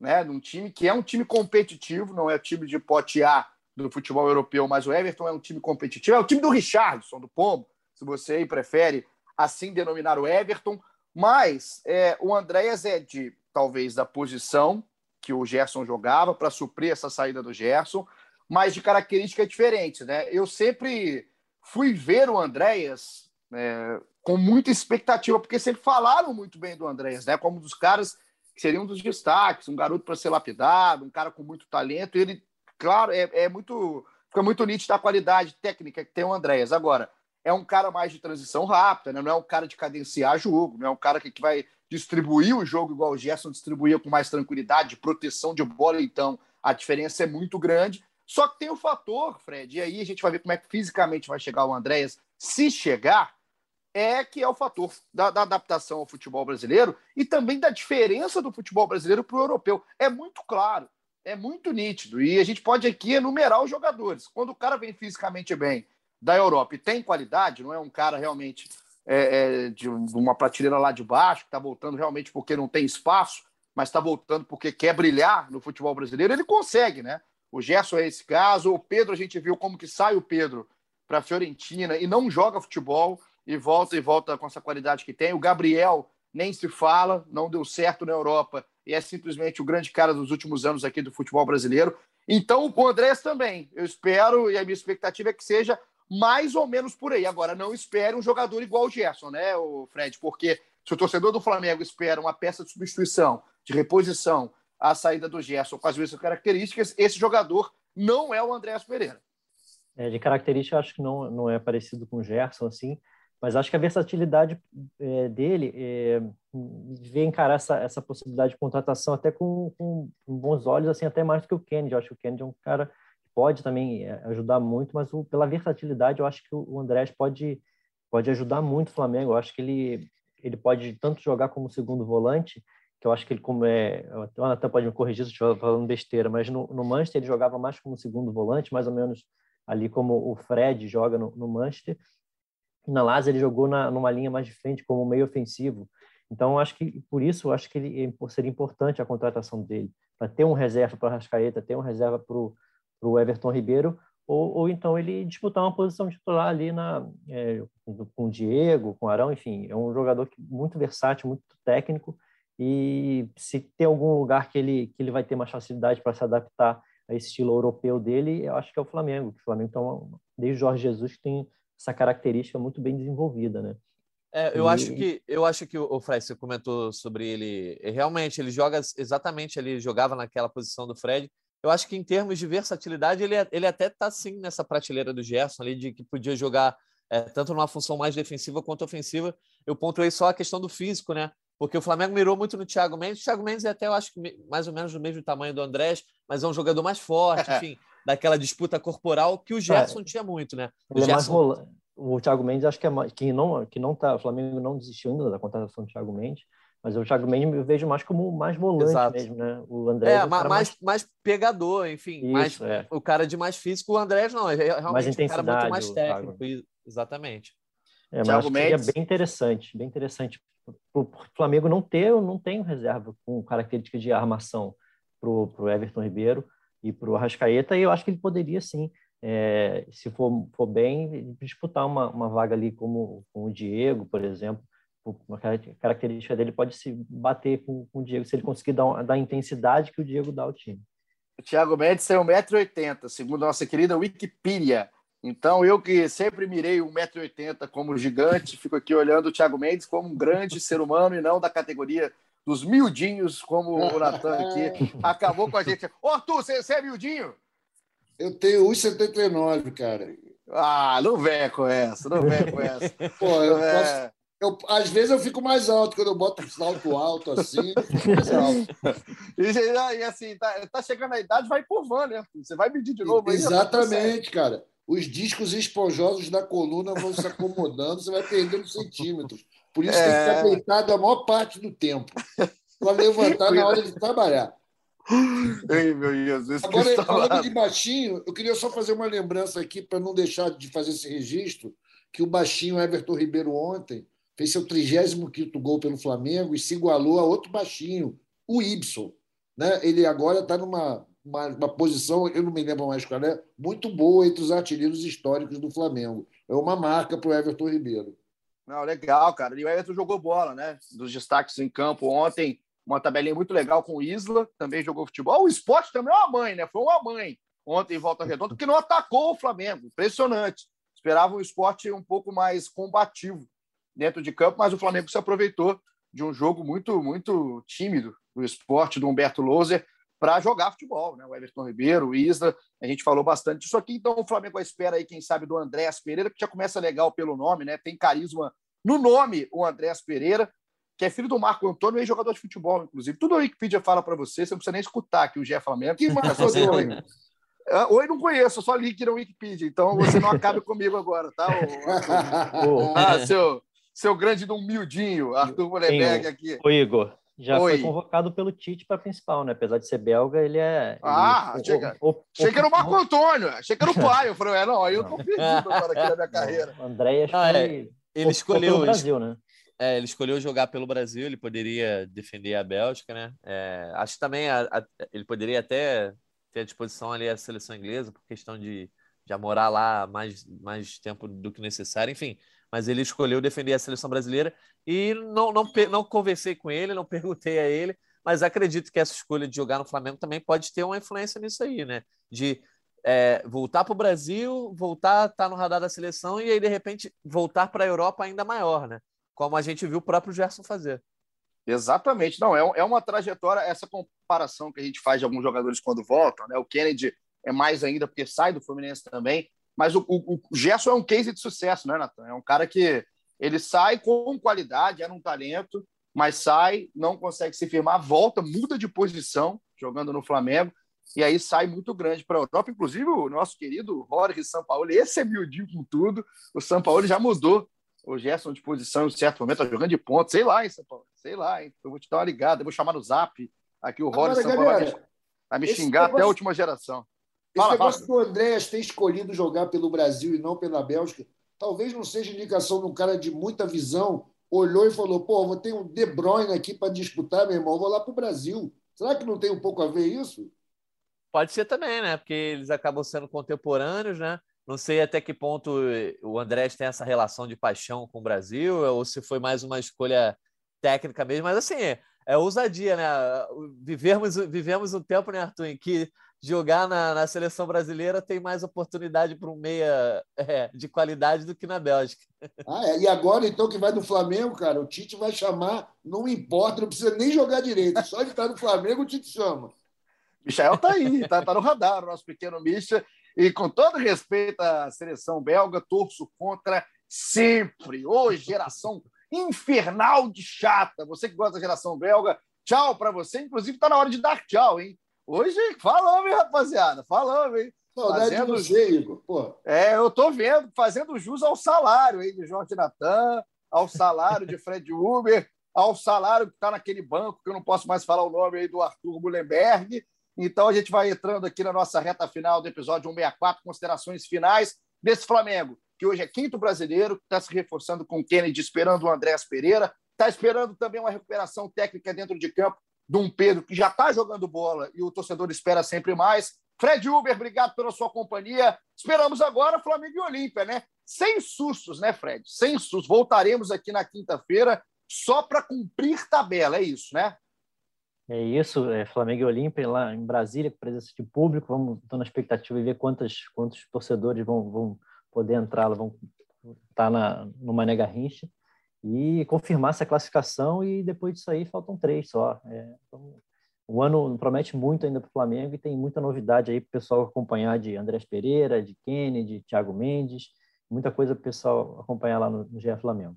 né? Num time que é um time competitivo, não é o time de pote A do futebol europeu, mas o Everton é um time competitivo. É o time do Richardson, do Pombo, se você prefere assim denominar o Everton. Mas é, o Andréas é de, talvez, da posição que o Gerson jogava para suprir essa saída do Gerson, mas de características diferentes. Né? Eu sempre fui ver o Andréas é, com muita expectativa, porque sempre falaram muito bem do Andréas, né? como um dos caras que seriam um dos destaques, um garoto para ser lapidado, um cara com muito talento. Ele, claro, é, é muito. Fica muito nítido a qualidade técnica que tem o Andréas. Agora, é um cara mais de transição rápida, né? não é um cara de cadenciar jogo, não é um cara que, que vai distribuir o jogo igual o Gerson distribuía com mais tranquilidade, proteção de bola, então a diferença é muito grande. Só que tem o fator, Fred, e aí a gente vai ver como é que fisicamente vai chegar o Andréas, se chegar, é que é o fator da, da adaptação ao futebol brasileiro e também da diferença do futebol brasileiro para o europeu. É muito claro, é muito nítido, e a gente pode aqui enumerar os jogadores. Quando o cara vem fisicamente bem da Europa e tem qualidade, não é um cara realmente é, é, de uma prateleira lá de baixo, que está voltando realmente porque não tem espaço, mas está voltando porque quer brilhar no futebol brasileiro, ele consegue, né? O Gerson é esse caso, o Pedro, a gente viu como que sai o Pedro para a Fiorentina e não joga futebol e volta e volta com essa qualidade que tem. O Gabriel nem se fala, não deu certo na Europa e é simplesmente o grande cara dos últimos anos aqui do futebol brasileiro. Então, o Andrés também. Eu espero e a minha expectativa é que seja mais ou menos por aí. Agora, não espere um jogador igual o Gerson, né, o Fred? Porque se o torcedor do Flamengo espera uma peça de substituição, de reposição à saída do Gerson com as mesmas características, esse jogador não é o Andrés Pereira. É, de característica, acho que não, não é parecido com o Gerson, assim, mas acho que a versatilidade é, dele é, vê encarar essa, essa possibilidade de contratação até com, com, bons olhos, assim, até mais do que o Kennedy. Eu acho que o Kennedy é um cara pode também é, ajudar muito, mas o, pela versatilidade eu acho que o Andrés pode pode ajudar muito o Flamengo. Eu acho que ele ele pode tanto jogar como segundo volante, que eu acho que ele como é, o Natan pode me corrigir se eu estiver falando besteira, mas no, no Manchester ele jogava mais como segundo volante, mais ou menos ali como o Fred joga no, no Manchester. Na Lazio ele jogou na, numa linha mais de frente como meio ofensivo. Então acho que por isso acho que ele seria importante a contratação dele para ter um reserva para Rascaeta, ter um reserva para o o Everton Ribeiro, ou, ou, então ele disputar uma posição titular ali na, é, com o Diego, com o Arão, enfim, é um jogador que, muito versátil, muito técnico, e se tem algum lugar que ele, que ele vai ter mais facilidade para se adaptar a esse estilo europeu dele, eu acho que é o Flamengo, o Flamengo então, desde Jorge Jesus tem essa característica muito bem desenvolvida, né? É, eu e... acho que eu acho que o Fred você comentou sobre ele, realmente ele joga exatamente ele jogava naquela posição do Fred, eu acho que em termos de versatilidade, ele, é, ele até está sim nessa prateleira do Gerson ali, de que podia jogar é, tanto numa função mais defensiva quanto ofensiva. Eu pontuei só a questão do físico, né? Porque o Flamengo mirou muito no Thiago Mendes. O Thiago Mendes é até, eu acho que mais ou menos do mesmo tamanho do Andrés, mas é um jogador mais forte, enfim, daquela disputa corporal que o é. Gerson é, tinha muito, né? O, é Gerson... o Thiago Mendes, acho que é mais, que não que não tá, o Flamengo não desistiu ainda da contratação do Thiago Mendes. Mas o Thiago Mendes eu vejo mais como mais volante Exato. mesmo, né? O André é, é mais, mais, mais pegador, enfim, Isso, mais, é. o cara de mais físico, o André não, é realmente um cara muito mais técnico, exatamente. É, mas seria bem interessante, bem interessante. O Flamengo não ter, não tem reserva com característica de armação para o Everton Ribeiro e para o Arrascaeta, e eu acho que ele poderia sim, é, se for, for bem, disputar uma, uma vaga ali como, o Diego, por exemplo, uma característica dele pode se bater com, com o Diego, se ele conseguir dar, dar a intensidade que o Diego dá ao time. O Thiago Mendes tem 1,80m, segundo a nossa querida Wikipedia. Então, eu que sempre mirei 1,80m como gigante, fico aqui olhando o Thiago Mendes como um grande ser humano e não da categoria dos miudinhos, como o Natan aqui acabou com a gente. Ô, Arthur, você, você é miudinho? Eu tenho 1,79, cara. Ah, não vem com essa, não vem com essa. Pô, eu é... posso eu, às vezes eu fico mais alto, quando eu boto um salto alto assim, mais alto. e, assim, tá, tá, chegando a idade, vai por van, né? Você vai medir de novo. Exatamente, cara. Os discos esponjosos da coluna vão se acomodando, você vai perdendo centímetros. Por isso é... tem que estar deitado a maior parte do tempo. Para levantar na hora de trabalhar. Ei, meu Jesus. Agora, falando de baixinho, eu queria só fazer uma lembrança aqui, para não deixar de fazer esse registro, que o baixinho Everton Ribeiro ontem fez seu 35 gol pelo Flamengo e se igualou a outro baixinho, o Ibson. Né? Ele agora está numa uma, uma, posição, eu não me lembro mais qual é, muito boa entre os artilheiros históricos do Flamengo. É uma marca para o Everton Ribeiro. Não, legal, cara. E o Everton jogou bola, né? Dos destaques em campo ontem, uma tabelinha muito legal com o Isla, também jogou futebol. O esporte também é uma mãe, né? Foi uma mãe ontem em Volta Redonda, que não atacou o Flamengo. Impressionante. Esperava um esporte um pouco mais combativo dentro de campo, mas o Flamengo se aproveitou de um jogo muito, muito tímido do esporte do Humberto Louser para jogar futebol, né? O Everton Ribeiro, o Isla, a gente falou bastante disso aqui, então o Flamengo espera aí, quem sabe, do Andréas Pereira, que já começa legal pelo nome, né? Tem carisma no nome, o Andréas Pereira, que é filho do Marco Antônio e jogador de futebol, inclusive. Tudo a Wikipedia fala para você, você não precisa nem escutar que o Gé Flamengo. Que? Oi, não conheço, só li que na Wikipedia, então você não acabe comigo agora, tá? O, ah, seu, seu grande do humildinho, Arthur Molenberg aqui. O Igor, já Oi. foi convocado pelo Tite para principal, né? Apesar de ser belga, ele é. Ah, ele, chega. O, o, achei que era o Marco Antônio, achei que era o pai. Eu falei, é, não, aí eu tô perdido agora aqui na minha carreira. O André ah, é. ele escolheu o Brasil, né? É, ele escolheu jogar pelo Brasil, ele poderia defender a Bélgica, né? É, acho que também a, a, ele poderia até ter à disposição ali a seleção inglesa, por questão de já morar lá mais, mais tempo do que necessário, enfim. Mas ele escolheu defender a seleção brasileira e não, não, não conversei com ele, não perguntei a ele, mas acredito que essa escolha de jogar no Flamengo também pode ter uma influência nisso aí, né? De é, voltar para o Brasil, voltar, estar tá no radar da seleção e aí, de repente, voltar para a Europa ainda maior, né? Como a gente viu o próprio Gerson fazer. Exatamente. Não, é, é uma trajetória, essa comparação que a gente faz de alguns jogadores quando voltam, né? O Kennedy é mais ainda porque sai do Fluminense também, mas o, o, o Gerson é um case de sucesso, né, Natan? É um cara que ele sai com qualidade, era um talento, mas sai, não consegue se firmar, volta, muda de posição jogando no Flamengo, e aí sai muito grande para a Europa. Inclusive, o nosso querido Jorge Sampaoli, esse é miudinho com tudo. O Sampaoli já mudou o Gerson de posição em um certo momento, tá jogando de ponto, sei lá, hein, Sampaoli, sei lá, hein? Eu vou te dar uma ligada, eu vou chamar no zap aqui o Jorge Sampaoli vai me, vai me xingar negócio, até a última geração. Fala, esse negócio fala. do Andréas ter escolhido jogar pelo Brasil e não pela Bélgica, talvez não seja indicação de um cara de muita visão, olhou e falou: pô, vou ter um De Bruyne aqui para disputar, meu irmão, vou lá para o Brasil. Será que não tem um pouco a ver isso? Pode ser também, né? Porque eles acabam sendo contemporâneos, né? Não sei até que ponto o Andrés tem essa relação de paixão com o Brasil, ou se foi mais uma escolha técnica mesmo, mas assim, é ousadia, né? Vivemos, vivemos um tempo, né, Arthur, em que jogar na, na seleção brasileira tem mais oportunidade para um meia é, de qualidade do que na Bélgica. Ah, é. E agora, então, que vai no Flamengo, cara, o Tite vai chamar, não importa, não precisa nem jogar direito, só de estar no Flamengo o Tite chama. Michel tá aí, tá, tá no radar, o nosso pequeno Michel. E com todo respeito à seleção belga, torço contra sempre. Ô, oh, geração infernal de chata. Você que gosta da geração belga, tchau para você. Inclusive, está na hora de dar tchau, hein? Hoje, falamos, hein, rapaziada? Falamos, hein? Saudade fazendo... de você, Igor. Pô. É, eu tô vendo, fazendo jus ao salário hein, de Jorge Natan, ao salário de Fred Uber, ao salário que está naquele banco, que eu não posso mais falar o nome aí do Arthur Mullenberg. Então a gente vai entrando aqui na nossa reta final do episódio 164, considerações finais desse Flamengo, que hoje é quinto brasileiro, está se reforçando com o Kennedy, esperando o Andréas Pereira, está esperando também uma recuperação técnica dentro de campo de um Pedro que já está jogando bola e o torcedor espera sempre mais. Fred Uber, obrigado pela sua companhia. Esperamos agora Flamengo e Olímpia, né? Sem sustos, né, Fred? Sem sustos. Voltaremos aqui na quinta-feira só para cumprir tabela, é isso, né? É isso, é Flamengo e Olímpia lá em Brasília, com presença de público. Vamos estar na expectativa de ver quantos, quantos torcedores vão, vão poder entrar, vão estar na, no Mané Garrincha e confirmar essa classificação e depois disso aí faltam três só. É, então, o ano promete muito ainda para o Flamengo e tem muita novidade aí para o pessoal acompanhar de Andrés Pereira, de Kennedy, Thiago Mendes, muita coisa para o pessoal acompanhar lá no, no GE Flamengo.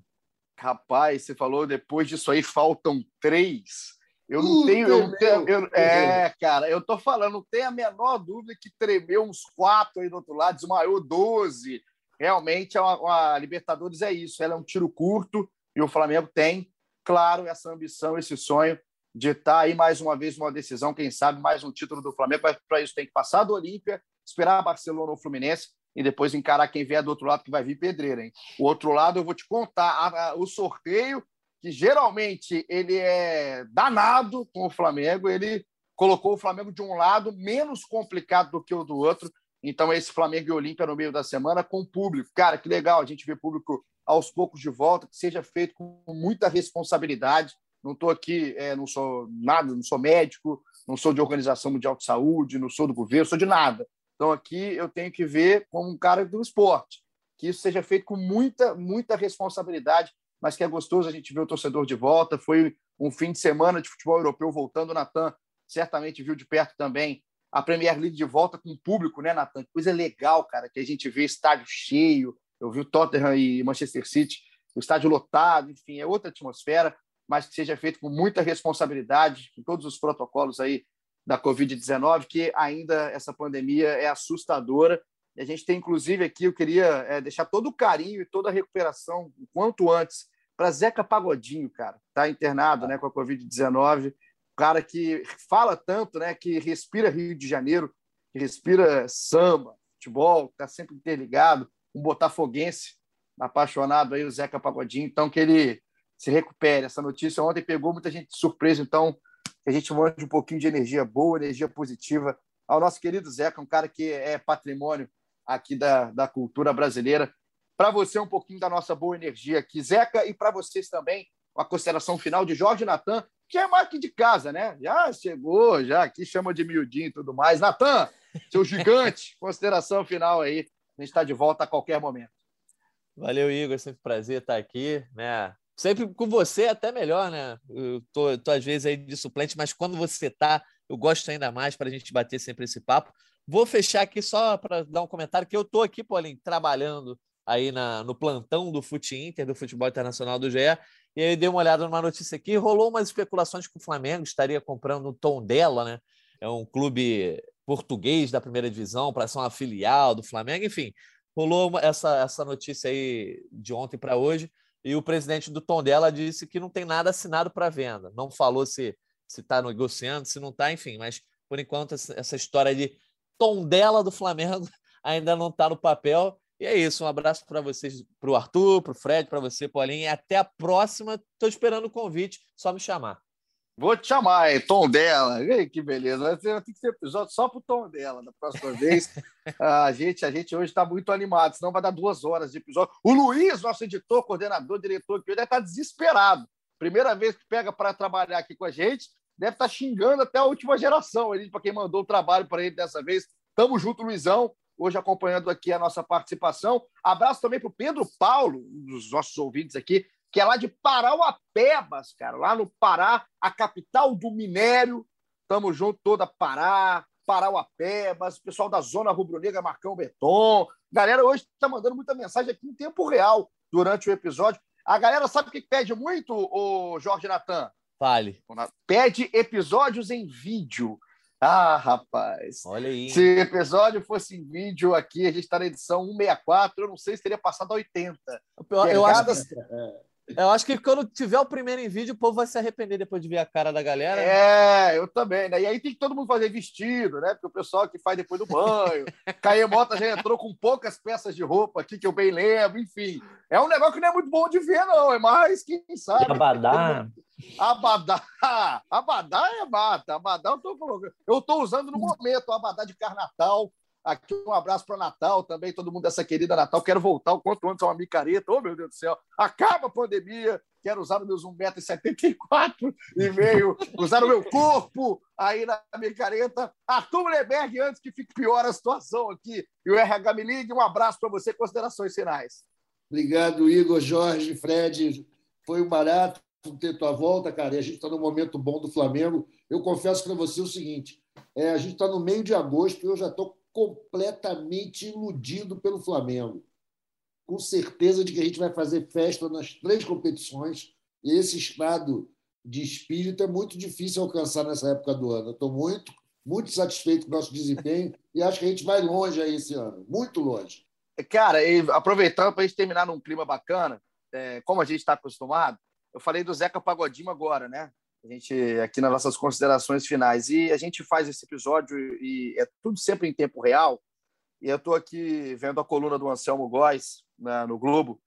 Rapaz, você falou depois disso aí faltam três. Eu não uh, tenho, eu tenho eu, é, cara, eu tô falando, não tem a menor dúvida que tremeu uns quatro aí do outro lado, desmaiou 12. Realmente, a, a Libertadores é isso, ela é um tiro curto, e o Flamengo tem, claro, essa ambição, esse sonho de estar aí mais uma vez numa decisão, quem sabe mais um título do Flamengo, mas para isso tem que passar do Olímpia, esperar Barcelona ou Fluminense e depois encarar quem vier do outro lado que vai vir pedreira, hein? O outro lado eu vou te contar a, a, o sorteio que geralmente ele é danado com o Flamengo, ele colocou o Flamengo de um lado menos complicado do que o do outro. Então, esse Flamengo e Olímpia no meio da semana com o público. Cara, que legal a gente ver público aos poucos de volta, que seja feito com muita responsabilidade. Não estou aqui, é, não sou nada, não sou médico, não sou de Organização Mundial de Saúde, não sou do governo, sou de nada. Então, aqui eu tenho que ver como um cara do esporte, que isso seja feito com muita, muita responsabilidade, mas que é gostoso a gente ver o torcedor de volta. Foi um fim de semana de futebol europeu voltando. Natan certamente viu de perto também a Premier League de volta com o público, né, Natan? Coisa legal, cara, que a gente vê estádio cheio. Eu vi o Tottenham e Manchester City, o estádio lotado, enfim, é outra atmosfera, mas que seja feito com muita responsabilidade, com todos os protocolos aí da Covid-19, que ainda essa pandemia é assustadora. E a gente tem, inclusive, aqui, eu queria é, deixar todo o carinho e toda a recuperação o quanto antes para Zeca Pagodinho, cara, tá internado, né, com a Covid-19, cara que fala tanto, né, que respira Rio de Janeiro, que respira samba, futebol, está sempre interligado, um botafoguense apaixonado aí, o Zeca Pagodinho, então que ele se recupere. Essa notícia ontem pegou muita gente de surpresa, então que a gente mande um pouquinho de energia boa, energia positiva ao nosso querido Zeca, um cara que é patrimônio aqui da, da cultura brasileira. Para você, um pouquinho da nossa boa energia aqui, Zeca, e para vocês também, a consideração final de Jorge Natan, que é mais que de casa, né? Já chegou, já aqui chama de miudinho e tudo mais. Natan, seu gigante, consideração final aí. A gente está de volta a qualquer momento. Valeu, Igor. Sempre prazer estar aqui, né? Sempre com você até melhor, né? Eu tô, tô às vezes aí de suplente, mas quando você tá, eu gosto ainda mais para a gente bater sempre esse papo. Vou fechar aqui só para dar um comentário que eu tô aqui, Paulinho, trabalhando aí na, no plantão do Fute Inter, do Futebol Internacional do GE, e aí dei uma olhada numa notícia aqui, rolou umas especulações que o Flamengo estaria comprando o Tom dela, né? É um clube português da primeira divisão para ser uma filial do Flamengo, enfim, rolou essa, essa notícia aí de ontem para hoje e o presidente do Tondela disse que não tem nada assinado para venda. Não falou se se está negociando, se não está, enfim, mas por enquanto essa história de Tondela do Flamengo ainda não está no papel. E é isso, um abraço para vocês, para o Arthur, para o Fred, para você, Paulinho, e até a próxima. Estou esperando o convite, só me chamar. Vou te chamar, é Tom dela. Ei, que beleza. Vai ter, que ser episódio só para o tom dela da próxima vez. a, gente, a gente hoje está muito animado, senão vai dar duas horas de episódio. O Luiz, nosso editor, coordenador, diretor, que deve estar tá desesperado. Primeira vez que pega para trabalhar aqui com a gente, deve estar tá xingando até a última geração. Para quem mandou o trabalho para ele dessa vez. Tamo junto, Luizão. Hoje acompanhando aqui a nossa participação. Abraço também para o Pedro Paulo, um dos nossos ouvintes aqui, que é lá de Parauapebas, cara, lá no Pará, a capital do minério. Tamo junto, toda Pará, Parauapebas, pessoal da Zona Rubro-Negra, Marcão Beton. Galera hoje está mandando muita mensagem aqui em tempo real durante o episódio. A galera sabe o que pede muito, o Jorge Natan? Fale. Pede episódios em vídeo. Ah, rapaz. Olha aí. Se o episódio fosse em vídeo aqui, a gente está na edição 164, eu não sei se teria passado a 80. Eu, eu acho que... É. Eu acho que quando tiver o primeiro em vídeo, o povo vai se arrepender depois de ver a cara da galera. Né? É, eu também, né? E aí tem que todo mundo fazer vestido, né? Porque o pessoal que faz depois do banho. Caemota já entrou com poucas peças de roupa aqui, que eu bem lembro, enfim. É um negócio que não é muito bom de ver, não. É mais, quem sabe. Abadá. Abadá. Abadá é mata. Abadá eu tô. Eu tô usando no momento, abadá de carnatal. Aqui um abraço para Natal também, todo mundo dessa querida Natal. Quero voltar o quanto antes a uma micareta. Oh, meu Deus do céu. Acaba a pandemia. Quero usar os meus 1,74m e meio, usar o meu corpo aí na micareta. Arthur Leberg, antes que fique pior a situação aqui. E o RH Me Ligue, um abraço para você. Considerações finais. Obrigado, Igor, Jorge, Fred. Foi um barato ter tua volta, cara. E a gente está no momento bom do Flamengo. Eu confesso para você o seguinte: é, a gente está no meio de agosto e eu já estou completamente iludido pelo Flamengo. Com certeza de que a gente vai fazer festa nas três competições. E esse estado de espírito é muito difícil alcançar nessa época do ano. Estou muito, muito satisfeito com o nosso desempenho e acho que a gente vai longe aí esse ano, muito longe. Cara, aproveitando para a gente terminar num clima bacana, é, como a gente está acostumado, eu falei do Zeca Pagodinho agora, né? A gente aqui nas nossas considerações finais. E a gente faz esse episódio e é tudo sempre em tempo real. E eu estou aqui vendo a coluna do Anselmo Góes né, no Globo,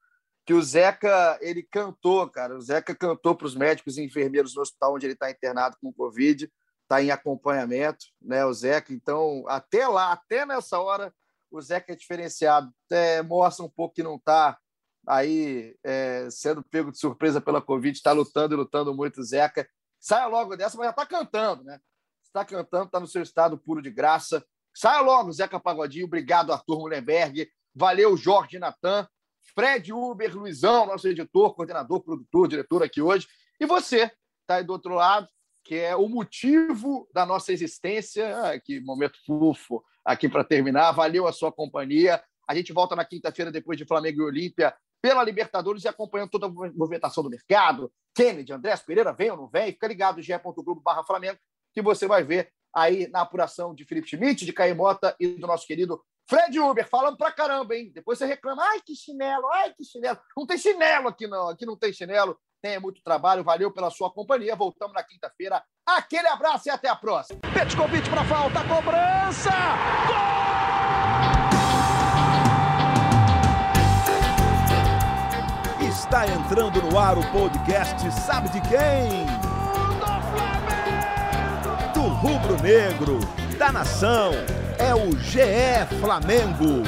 que o Zeca ele cantou, cara. O Zeca cantou para os médicos e enfermeiros no hospital onde ele está internado com Covid está em acompanhamento, né, o Zeca. Então, até lá, até nessa hora, o Zeca é diferenciado. É, mostra um pouco que não está aí é, sendo pego de surpresa pela Covid, está lutando e lutando muito o Zeca. Saia logo dessa, mas já está cantando, né? Está cantando, está no seu estado puro de graça. Saia logo, Zeca Pagodinho. Obrigado, Arthur Mullenberg. Valeu, Jorge Natan. Fred Uber, Luizão, nosso editor, coordenador, produtor, diretor aqui hoje. E você, está aí do outro lado, que é o motivo da nossa existência. Que momento fofo aqui para terminar. Valeu a sua companhia. A gente volta na quinta-feira, depois de Flamengo e Olímpia, pela Libertadores e acompanhando toda a movimentação do mercado. Kennedy, Andrés Pereira, vem ou não vem? Fica ligado, ge.globo barra Flamengo, que você vai ver aí na apuração de Felipe Schmidt, de Caio Mota e do nosso querido Fred Uber, falando pra caramba, hein? Depois você reclama, ai, que chinelo, ai, que chinelo. Não tem chinelo aqui, não. Aqui não tem chinelo. Tenha muito trabalho, valeu pela sua companhia. Voltamos na quinta-feira. Aquele abraço e até a próxima. Petkovic para falta, cobrança! Gol! Está entrando no ar o podcast Sabe de quem? Do rubro negro, da nação. É o GE Flamengo.